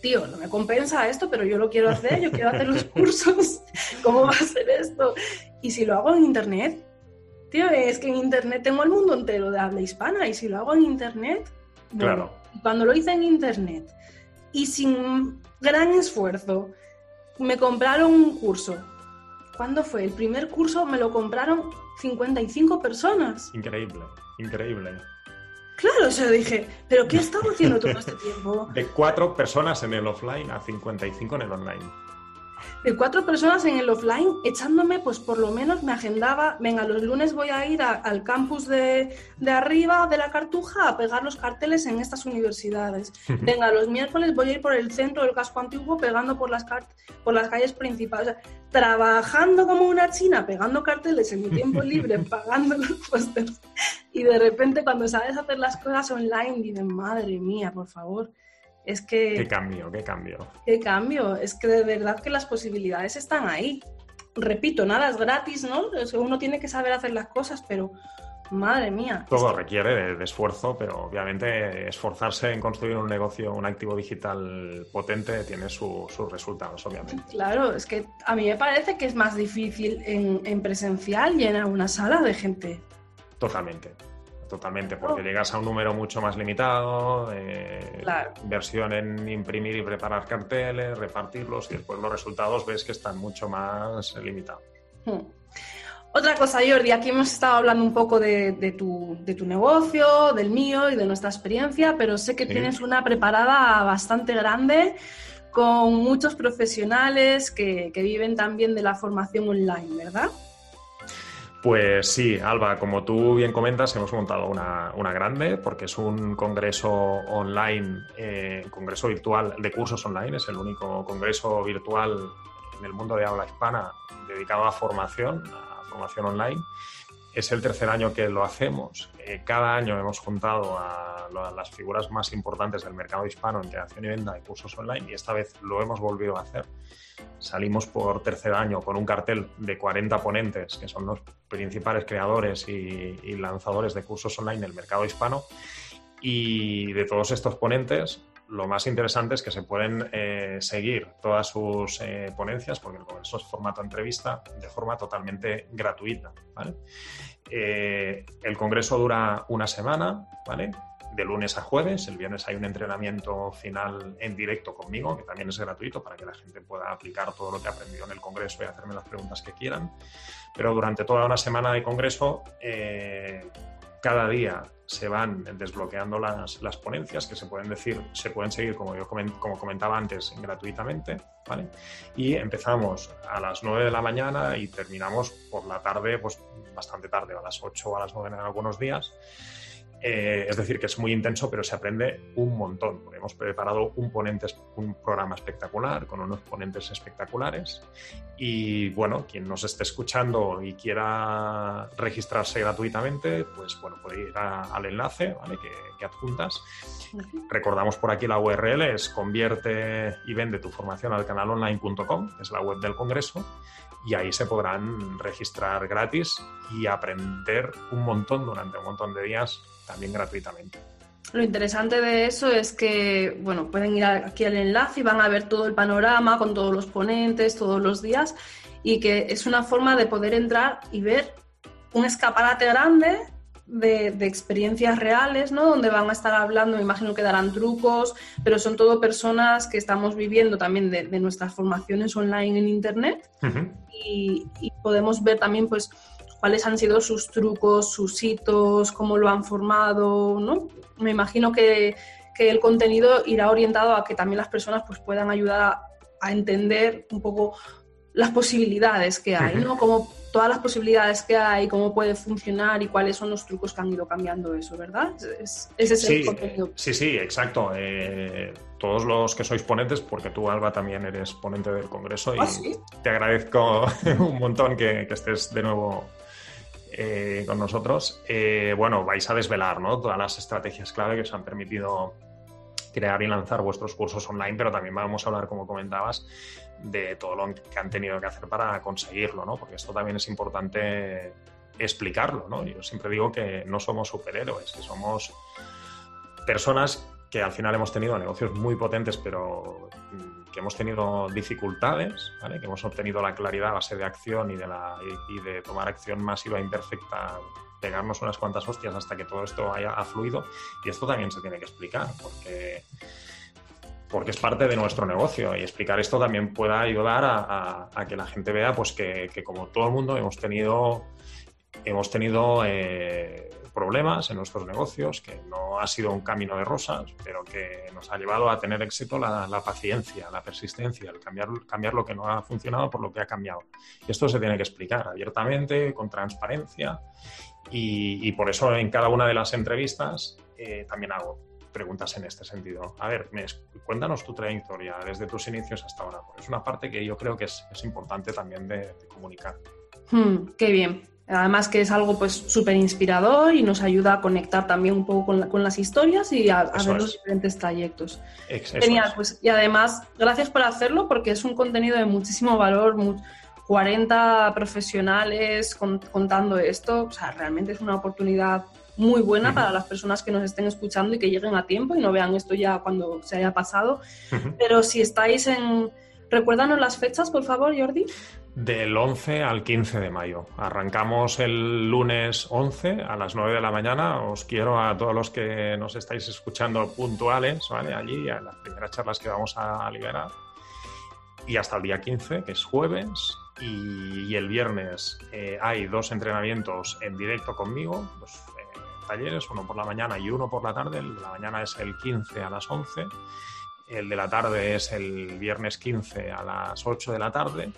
tío, no me compensa esto, pero yo lo quiero hacer, yo quiero hacer los cursos, ¿cómo va a ser esto? Y si lo hago en internet, tío, es que en internet tengo el mundo entero de habla hispana y si lo hago en internet, claro. cuando lo hice en internet y sin gran esfuerzo, me compraron un curso. ¿Cuándo fue? El primer curso me lo compraron 55 personas. Increíble, increíble. Claro, yo dije, ¿pero qué estaba haciendo todo este tiempo? De cuatro personas en el offline a 55 en el online de cuatro personas en el offline, echándome, pues por lo menos me agendaba, venga, los lunes voy a ir al campus de, arriba de la Cartuja a pegar los carteles en estas universidades. Venga, los miércoles voy a ir por el centro del casco antiguo pegando por las, por las calles principales. trabajando como una china, pegando carteles en mi tiempo libre, pagando los pósters. Y de repente cuando sabes hacer las cosas online, dices, madre mía, por favor. Es que... Qué cambio, qué cambio. Qué cambio. Es que de verdad que las posibilidades están ahí. Repito, nada es gratis, ¿no? Uno tiene que saber hacer las cosas, pero madre mía. Todo requiere de, esfuerzo, pero obviamente esforzarse en construir un negocio, un activo digital potente, tiene sus resultados, obviamente. Claro, es que a mí me parece que es más difícil en, en presencial llenar una sala de gente. Totalmente. Totalmente, porque oh. llegas a un número mucho más limitado, eh, inversión en imprimir y preparar carteles, repartirlos y después los resultados ves que están mucho más limitados. Hmm. Otra cosa, Jordi, aquí hemos estado hablando un poco de, tu, negocio, del mío y de nuestra experiencia, pero sé que tienes una preparada bastante grande con muchos profesionales que, que viven también de la formación online, ¿verdad? Pues sí, Alba, como tú bien comentas, hemos montado una, grande porque es un congreso online, eh, congreso virtual de cursos online, es el único congreso virtual en el mundo de habla hispana dedicado a formación, a formación online. Es el tercer año que lo hacemos. Eh, cada año hemos juntado a, las figuras más importantes del mercado hispano en creación y venta de cursos online y esta vez lo hemos volvido a hacer. Salimos por tercer año con un cartel de 40 ponentes, que son los principales creadores y, lanzadores de cursos online del mercado hispano. Y de todos estos ponentes, lo más interesante es que se pueden eh, seguir todas sus eh, ponencias, porque el Congreso es formato entrevista, de forma totalmente gratuita. el Congreso dura una semana, ¿vale? de lunes a jueves. El viernes hay un entrenamiento final en directo conmigo, que también es gratuito para que la gente pueda aplicar todo lo que ha aprendido en el Congreso y hacerme las preguntas que quieran. Pero durante toda una semana de Congreso, eh, cada día se van desbloqueando las, las, ponencias que se pueden decir, se pueden seguir, como yo como comentaba antes, gratuitamente, ¿vale? Y empezamos a las 9 de la mañana y terminamos por la tarde, pues bastante tarde, a las 8 o a las 9 en algunos días. Eh, es decir, que es muy intenso, pero se aprende un montón. Hemos preparado un, ponente, un programa espectacular con unos ponentes espectaculares. Y bueno, quien nos esté escuchando y quiera registrarse gratuitamente, pues bueno, puede ir al enlace que, que, adjuntas. Recordamos por aquí la URL, es convierte y vende tu formación al canalonline.com, es la web del Congreso y ahí se podrán registrar gratis y aprender un montón durante un montón de días también gratuitamente. Lo interesante de eso es que, bueno, pueden ir aquí al enlace y van a ver todo el panorama con todos los ponentes todos los días y que es una forma de poder entrar y ver un escaparate grande de, experiencias reales, ¿no? Donde van a estar hablando, me imagino que darán trucos, pero son todo personas que estamos viviendo también de, nuestras formaciones online en Internet y, podemos ver también, pues, cuáles han sido sus trucos, sus hitos, cómo lo han formado, ¿no? Me imagino que, que el contenido irá orientado a que también las personas pues, puedan ayudar a, a entender un poco las posibilidades que hay, ¿no? Como todas las posibilidades que hay, cómo puede funcionar y cuáles son los trucos que han ido cambiando eso, ¿verdad? Es, ese es sí, el contenido. Sí, sí, exacto. Eh, todos los que sois ponentes, porque tú, Alba, también eres ponente del Congreso y ¿Ah, te agradezco un montón que, estés de nuevo eh, con nosotros. Eh, bueno, vais a desvelar ¿no? todas las estrategias clave que os han permitido crear y lanzar vuestros cursos online, pero también vamos a hablar, como comentabas, de todo lo que han tenido que hacer para conseguirlo, ¿no? Porque esto también es importante explicarlo, ¿no? Yo siempre digo que no somos superhéroes, que somos personas que al final hemos tenido negocios muy potentes, pero que hemos tenido dificultades, ¿vale? que hemos obtenido la claridad a base de acción y de, tomar acción masiva e imperfecta pegarnos unas cuantas hostias hasta que todo esto haya fluido y esto también se tiene que explicar porque porque es parte de nuestro negocio y explicar esto también puede ayudar a, que la gente vea pues que, como todo el mundo hemos tenido hemos tenido eh, problemas en nuestros negocios, que no ha sido un camino de rosas, pero que nos ha llevado a tener éxito la, paciencia, la persistencia, el cambiar, cambiar lo que no ha funcionado por lo que ha cambiado. Y esto se tiene que explicar abiertamente, con transparencia, y, por eso en cada una de las entrevistas eh, también hago preguntas en este sentido. A ver, cuéntanos tu trayectoria desde tus inicios hasta ahora, es una parte que yo creo que es, importante también de, comunicar. Hmm, qué bien. Además que es algo pues súper inspirador y nos ayuda a conectar también un poco con, las historias y a, ver los diferentes trayectos. Genial, pues y además gracias por hacerlo porque es un contenido de muchísimo valor, 40 profesionales contando esto, o sea, realmente es una oportunidad muy buena para las personas que nos estén escuchando y que lleguen a tiempo y no vean esto ya cuando se haya pasado. Pero si estáis en... Recuérdanos las fechas, por favor, Jordi. Del 11 al 15 de mayo. Arrancamos el lunes 11 a las 9 de la mañana. Os quiero a todos los que nos estáis escuchando puntuales, ¿vale? Allí, a las primeras charlas que vamos a liberar. Y hasta el día 15, que es jueves, y, el viernes eh, hay dos entrenamientos en directo conmigo, dos talleres, uno por la mañana y uno por la tarde. El de la mañana es el 15 a las 11, el de la tarde es el viernes 15 a las 8 de la tarde.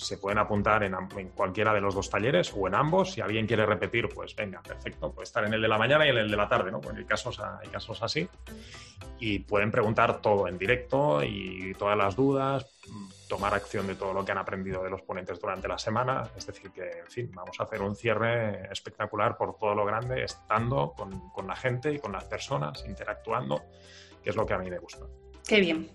Se pueden apuntar en, cualquiera de los dos talleres o en ambos. Si alguien quiere repetir, pues venga, perfecto. Puede estar en el de la mañana y en el de la tarde, ¿no? Pues hay casos, hay casos así. Y pueden preguntar todo en directo y todas las dudas tomar acción de todo lo que han aprendido de los ponentes durante la semana. Es decir, que, en fin, vamos a hacer un cierre espectacular por todo lo grande, estando con la gente y con las personas, interactuando, que es lo que a mí me gusta. Qué bien.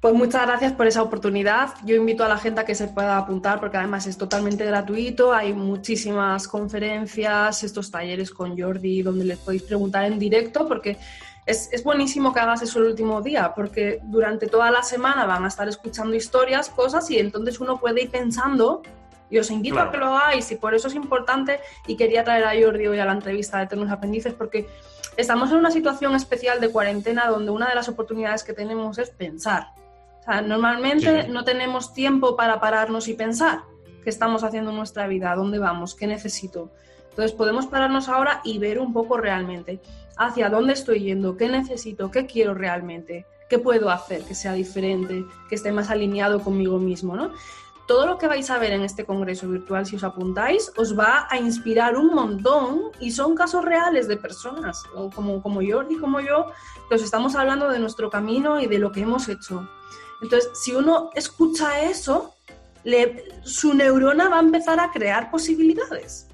Pues muchas gracias por esa oportunidad. Yo invito a la gente a que se pueda apuntar porque además es totalmente gratuito. Hay muchísimas conferencias, estos talleres con Jordi donde les podéis preguntar en directo porque es, es, buenísimo que hagas eso el último día, porque durante toda la semana van a estar escuchando historias, cosas, y entonces uno puede ir pensando, y os invito a que lo hagáis, y por eso es importante, y quería traer a Jordi hoy a la entrevista de Eternos Aprendices, porque estamos en una situación especial de cuarentena donde una de las oportunidades que tenemos es pensar. O sea, normalmente no tenemos tiempo para pararnos y pensar qué estamos haciendo en nuestra vida, dónde vamos, qué necesito. Entonces podemos pararnos ahora y ver un poco realmente hacia dónde estoy yendo, qué necesito, qué quiero realmente, qué puedo hacer que sea diferente, que esté más alineado conmigo mismo, ¿no? Todo lo que vais a ver en este congreso virtual, si os apuntáis, os va a inspirar un montón y son casos reales de personas, como, como Jordi, como yo, que os estamos hablando de nuestro camino y de lo que hemos hecho. Entonces, si uno escucha eso, su neurona va a empezar a crear posibilidades.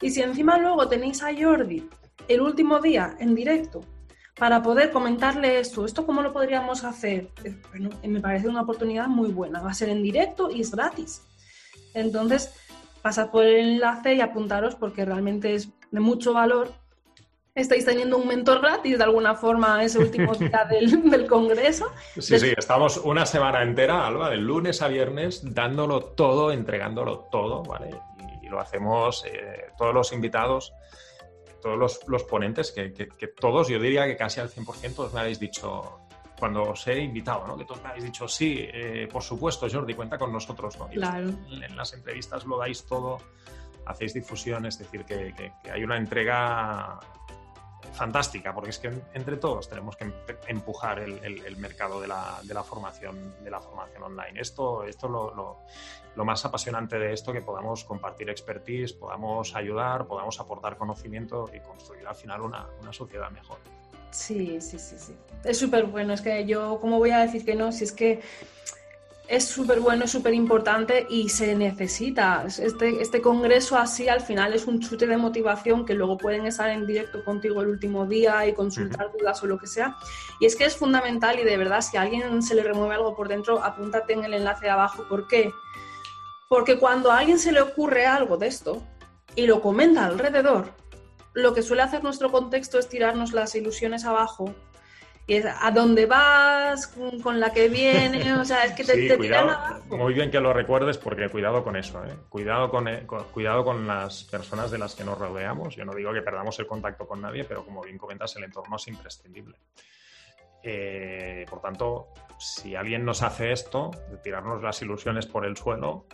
Y si encima luego tenéis a Jordi el último día en directo para poder comentarle esto. ¿Esto cómo lo podríamos hacer? Eh, bueno, me parece una oportunidad muy buena. Va a ser en directo y es gratis. Entonces, pasad por el enlace y apuntaros porque realmente es de mucho valor. Estáis teniendo un mentor gratis de alguna forma ese último día del, congreso. Sí, sí, estamos una semana entera, Alba, de lunes a viernes, dándolo todo, entregándolo todo, ¿vale? Y, lo hacemos eh, todos los invitados todos los, ponentes, que, todos, yo diría que casi al 100% os me habéis dicho, cuando os he invitado, ¿no? que todos me habéis dicho, sí, eh, por supuesto, Jordi, cuenta con nosotros. ¿no? claro. en, las entrevistas lo dais todo, hacéis difusión, es decir, que, hay una entrega fantástica, porque es que entre todos tenemos que empujar el, mercado de la, de la, formación, de la formación online. Esto, esto lo, lo, más apasionante de esto, que podamos compartir expertise, podamos ayudar, podamos aportar conocimiento y construir al final una, una sociedad mejor. Sí, sí, sí, sí. Es súper bueno. Es que yo, ¿cómo voy a decir que no? Si es que es súper bueno, es súper importante y se necesita. Este, este congreso así al final es un chute de motivación que luego pueden estar en directo contigo el último día y consultar dudas o lo que sea. Y es que es fundamental y de verdad si a alguien se le remueve algo por dentro, apúntate en el enlace de abajo. ¿Por qué? Porque cuando a alguien se le ocurre algo de esto y lo comenta alrededor, lo que suele hacer nuestro contexto es tirarnos las ilusiones abajo y es a dónde vas, con la que viene, o sea, es que te, sí, cuidado, Muy bien que lo recuerdes porque cuidado con eso, ¿eh? cuidado, eh, con, cuidado con las personas de las que nos rodeamos. Yo no digo que perdamos el contacto con nadie, pero como bien comentas, el entorno es imprescindible. Eh, por tanto, si alguien nos hace esto, de tirarnos las ilusiones por el suelo,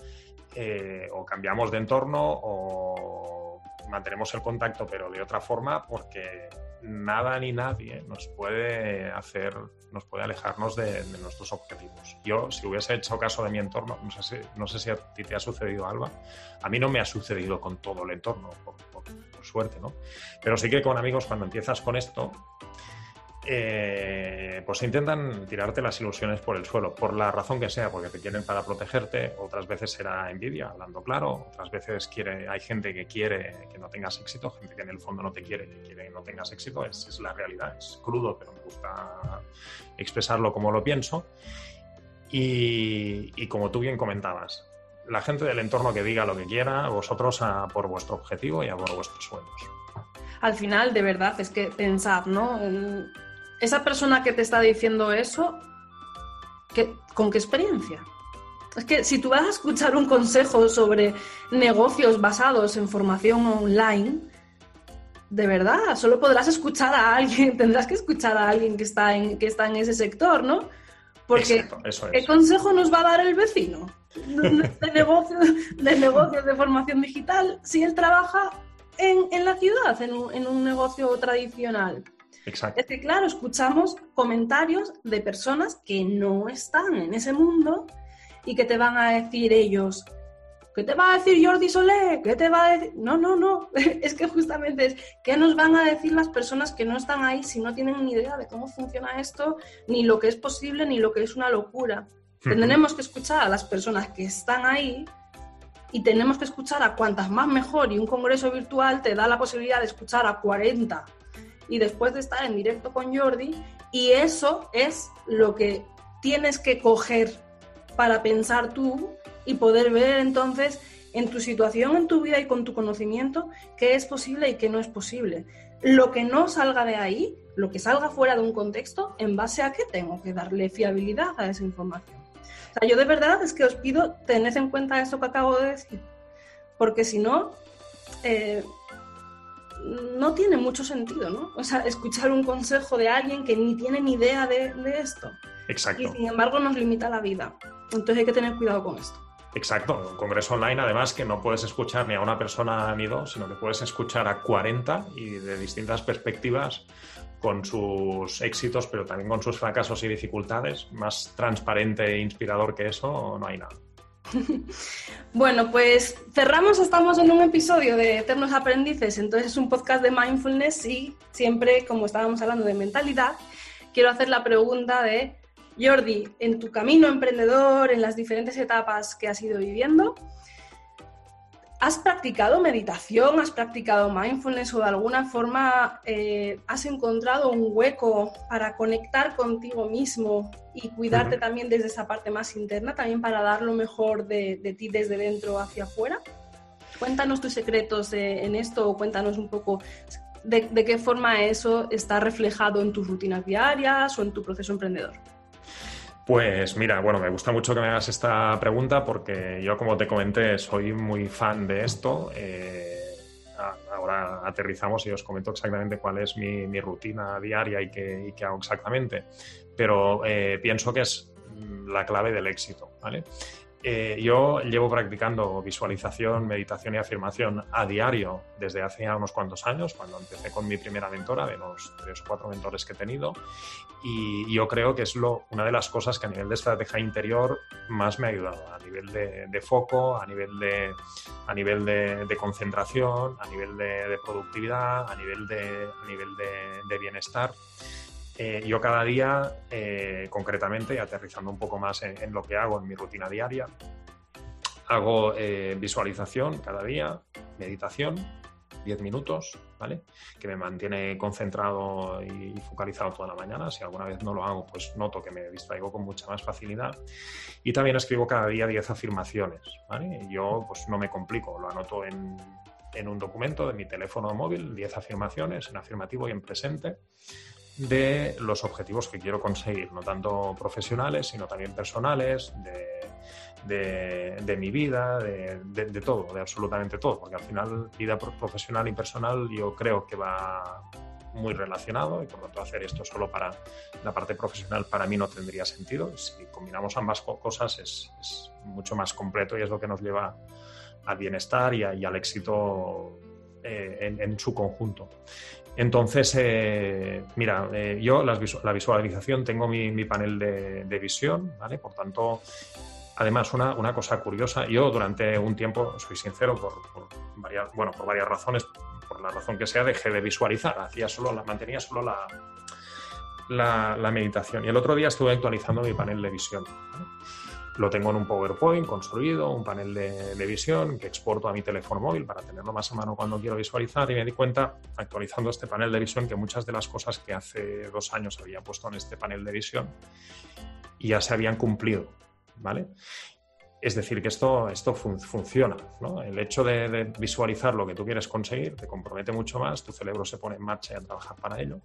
o cambiamos de entorno o mantenemos el contacto pero de otra forma porque nada ni nadie nos puede hacer, nos puede alejarnos de, nuestros objetivos. Yo, si hubiese hecho caso de mi entorno, no sé, si, a ti te ha sucedido, Alba, a mí no me ha sucedido con todo el entorno, por, por suerte, ¿no? Pero sí que con amigos, cuando empiezas con esto, eh, pues intentan tirarte las ilusiones por el suelo, por la razón que sea, porque te quieren para protegerte, otras veces será envidia, hablando claro, otras veces quiere, hay gente que quiere que no tengas éxito, gente que en el fondo no te quiere, que quiere que no tengas éxito, es, es la realidad, es crudo, pero me gusta expresarlo como lo pienso. Y, y, como tú bien comentabas, la gente del entorno que diga lo que quiera, vosotros a por vuestro objetivo y a por vuestros sueños. Al final, de verdad, es que pensad, ¿no? Esa persona que te está diciendo eso, ¿con qué experiencia? Es que si tú vas a escuchar un consejo sobre negocios basados en formación online, de verdad, solo podrás escuchar a alguien, tendrás que escuchar a alguien que está en, que está en ese sector, ¿no? Porque ¿qué consejo nos va a dar el vecino de, negocios, de negocios de formación digital si él trabaja en, la ciudad, en en un negocio tradicional? Es que, claro, escuchamos comentarios de personas que no están en ese mundo y que te van a decir ellos, ¿qué te va a decir Jordi Solé? ¿Qué te va a decir? No, no, no. Es que justamente es, ¿qué nos van a decir las personas que no están ahí si no tienen ni idea de cómo funciona esto, ni lo que es posible, ni lo que es una locura? Tenemos que escuchar a las personas que están ahí y tenemos que escuchar a cuantas más mejor y un congreso virtual te da la posibilidad de escuchar a 40 y después de estar en directo con Jordi y eso es lo que tienes que coger para pensar tú y poder ver entonces en tu situación, en tu vida y con tu conocimiento qué es posible y qué no es posible. lo que no salga de ahí, lo que salga fuera de un contexto, en base a qué tengo que darle fiabilidad a esa información. O sea, yo de verdad es que os pido tened en cuenta esto que acabo de decir, porque si no, eh, no tiene mucho sentido, ¿no? O sea, escuchar un consejo de alguien que ni tiene ni idea de, de esto. Exacto. Y sin embargo nos limita la vida. Entonces hay que tener cuidado con esto. Exacto, un congreso online además que no puedes escuchar ni a una persona ni dos, sino que puedes escuchar a 40 y de distintas perspectivas con sus éxitos, pero también con sus fracasos y dificultades. Más transparente e inspirador que eso no hay nada. bueno, pues cerramos, estamos en un episodio de Eternos Aprendices, entonces es un podcast de mindfulness y siempre, como estábamos hablando de mentalidad, quiero hacer la pregunta de Jordi, en tu camino emprendedor, en las diferentes etapas que has ido viviendo, ¿has practicado meditación? ¿Has practicado mindfulness o de alguna forma eh, has encontrado un hueco para conectar contigo mismo y cuidarte también desde esa parte más interna, también para dar lo mejor de, ti desde dentro hacia afuera? Cuéntanos tus secretos en esto o cuéntanos un poco de qué forma eso está reflejado en tus rutinas diarias o en tu proceso emprendedor. Pues mira, bueno, me gusta mucho que me hagas esta pregunta porque yo, como te comenté, soy muy fan de esto. Eh, ahora aterrizamos y os comento exactamente cuál es mi, rutina diaria y qué, hago exactamente. Pero eh, pienso que es la clave del éxito, ¿vale? Eh, yo llevo practicando visualización, meditación y afirmación a diario desde hace unos cuantos años, cuando empecé con mi primera mentora, de los tres o cuatro mentores que he tenido, y yo creo que es lo, una de las cosas que a nivel de estrategia interior más me ha ayudado, a nivel de, foco, a nivel de, a nivel de, concentración, a nivel de, productividad, a nivel de, a nivel de bienestar. Eh, yo cada día, eh, concretamente, aterrizando un poco más en, lo que hago en mi rutina diaria, hago eh, visualización cada día, meditación, 10 minutos, ¿vale? Que me mantiene concentrado y focalizado toda la mañana. Si alguna vez no lo hago, pues noto que me distraigo con mucha más facilidad. Y también escribo cada día 10 afirmaciones. Yo pues no me complico, lo anoto en, en un documento de mi teléfono móvil, 10 afirmaciones en afirmativo y en presente de los objetivos que quiero conseguir, no tanto profesionales, sino también personales, de, mi vida, de, todo, de absolutamente todo, porque al final vida profesional y personal yo creo que va muy relacionado y por lo tanto hacer esto solo para la parte profesional para mí no tendría sentido. Si combinamos ambas cosas es, mucho más completo y es lo que nos lleva al bienestar y, al éxito eh, en, su conjunto. Entonces, eh, mira, eh, yo la visualización tengo mi, panel de, visión, ¿vale? Por tanto, además, una, cosa curiosa, yo durante un tiempo, soy sincero, por, varias, bueno, por varias razones, por la razón que sea, dejé de visualizar, hacía solo la, mantenía solo la, la, meditación. Y el otro día estuve actualizando mi panel de visión. Lo tengo en un PowerPoint construido, un panel de, visión que exporto a mi teléfono móvil para tenerlo más a mano cuando quiero visualizar y me di cuenta, actualizando este panel de visión, que muchas de las cosas que hace dos años había puesto en este panel de visión ya se habían cumplido, ¿vale? Es decir, que esto, esto funciona. ¿no? El hecho de, visualizar lo que tú quieres conseguir te compromete mucho más, tu cerebro se pone en marcha y a trabajar para ello,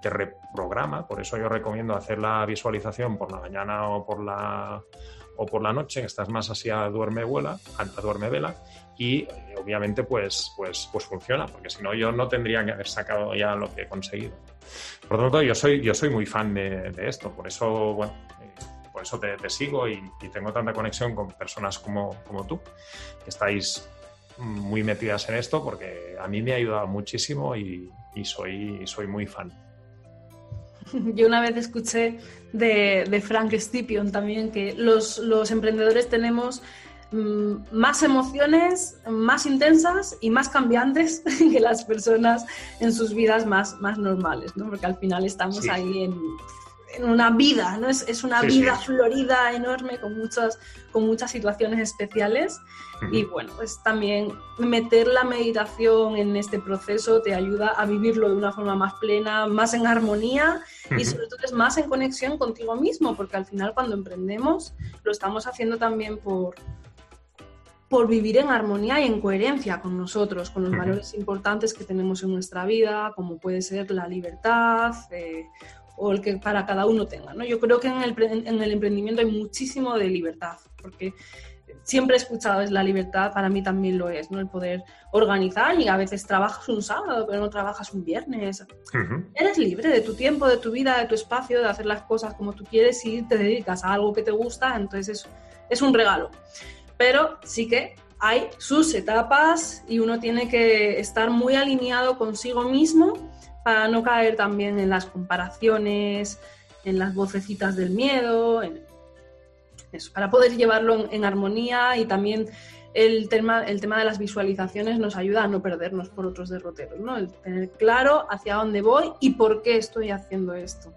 te reprograma. Por eso yo recomiendo hacer la visualización por la mañana o por la, o por la noche, estás más así a duerme, vuela, a duerme vela, y eh, obviamente pues, pues, pues funciona, porque si no yo no tendría que haber sacado ya lo que he conseguido. Por lo tanto, yo soy, yo soy muy fan de, de esto, por eso, bueno, por eso te, sigo y, tengo tanta conexión con personas como, tú, que estáis muy metidas en esto, porque a mí me ha ayudado muchísimo y, soy, soy muy fan. Yo una vez escuché de, Frank Stipion también que los, emprendedores tenemos mm, más emociones, más intensas y más cambiantes que las personas en sus vidas más, más normales, ¿no? porque al final estamos ahí en en una vida, ¿no? Es, es una vida florida, enorme, con muchas, con muchas situaciones especiales. Y bueno, pues también meter la meditación en este proceso te ayuda a vivirlo de una forma más plena, más en armonía y sobre todo es más en conexión contigo mismo, porque al final cuando emprendemos lo estamos haciendo también por, por vivir en armonía y en coherencia con nosotros, con los valores importantes que tenemos en nuestra vida, como puede ser la libertad eh, o el que para cada uno tenga. ¿no? Yo creo que en el, en el emprendimiento hay muchísimo de libertad, porque siempre he escuchado es la libertad, para mí también lo es, ¿no? El poder organizar y a veces trabajas un sábado, pero no trabajas un viernes. Eres libre de tu tiempo, de tu vida, de tu espacio, de hacer las cosas como tú quieres y te dedicas a algo que te gusta, entonces es, es un regalo. Pero sí que hay sus etapas y uno tiene que estar muy alineado consigo mismo para no caer también en las comparaciones, en las vocecitas del miedo, en, para poder llevarlo en, armonía y también el tema, el tema de las visualizaciones nos ayuda a no perdernos por otros derroteros, ¿no? El tener claro hacia dónde voy y por qué estoy haciendo esto.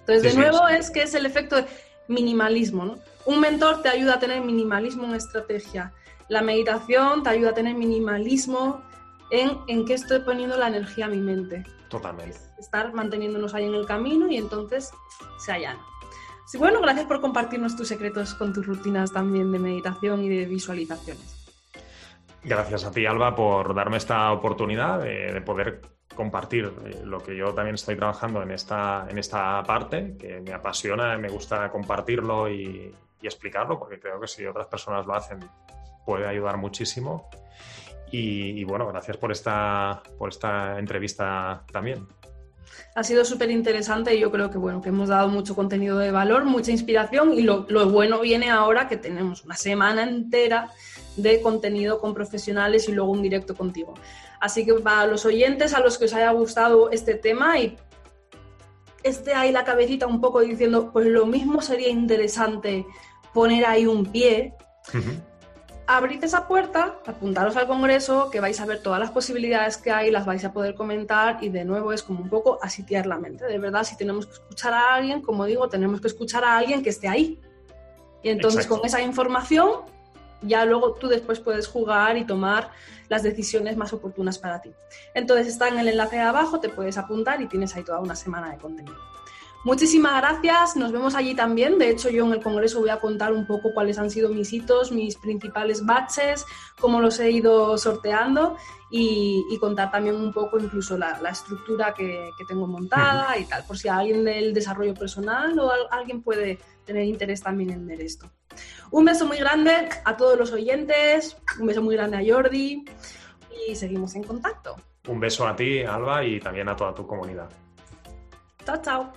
Entonces, de nuevo, es que es el efecto de minimalismo, ¿no? Un mentor te ayuda a tener minimalismo en estrategia. La meditación te ayuda a tener minimalismo en, en qué estoy poniendo la energía a mi mente. Totalmente. estar manteniéndonos ahí en el camino y entonces se allana. Sí, bueno, gracias por compartirnos tus secretos con tus rutinas también de meditación y de visualizaciones. Gracias a ti, Alba, por darme esta oportunidad de, poder compartir eh, lo que yo también estoy trabajando en esta, en esta parte, que me apasiona, me gusta compartirlo y, explicarlo, porque creo que si otras personas lo hacen puede ayudar muchísimo. Y, y bueno, gracias por esta, por esta entrevista también ha sido súper interesante y yo creo que, bueno, que hemos dado mucho contenido de valor, mucha inspiración y lo, bueno viene ahora que tenemos una semana entera de contenido con profesionales y luego un directo contigo. Así que para los oyentes a los que os haya gustado este tema y esté ahí la cabecita un poco diciendo, pues lo mismo sería interesante poner ahí un pie, abrid esa puerta, apuntaros al congreso, que vais a ver todas las posibilidades que hay, las vais a poder comentar y de nuevo es como un poco asitiar la mente. De verdad, si tenemos que escuchar a alguien, como digo, tenemos que escuchar a alguien que esté ahí. Y entonces con esa información ya luego tú después puedes jugar y tomar las decisiones más oportunas para ti. Entonces está en el enlace de abajo, te puedes apuntar y tienes ahí toda una semana de contenido. Muchísimas gracias, nos vemos allí también. De hecho, yo en el Congreso voy a contar un poco cuáles han sido mis hitos, mis principales batches, cómo los he ido sorteando y, contar también un poco incluso la, estructura que, tengo montada y tal, por si alguien del desarrollo personal o alguien puede tener interés también en ver esto. Un beso muy grande a todos los oyentes, un beso muy grande a Jordi y seguimos en contacto. Un beso a ti, Alba, y también a toda tu comunidad. Tchau, tchau!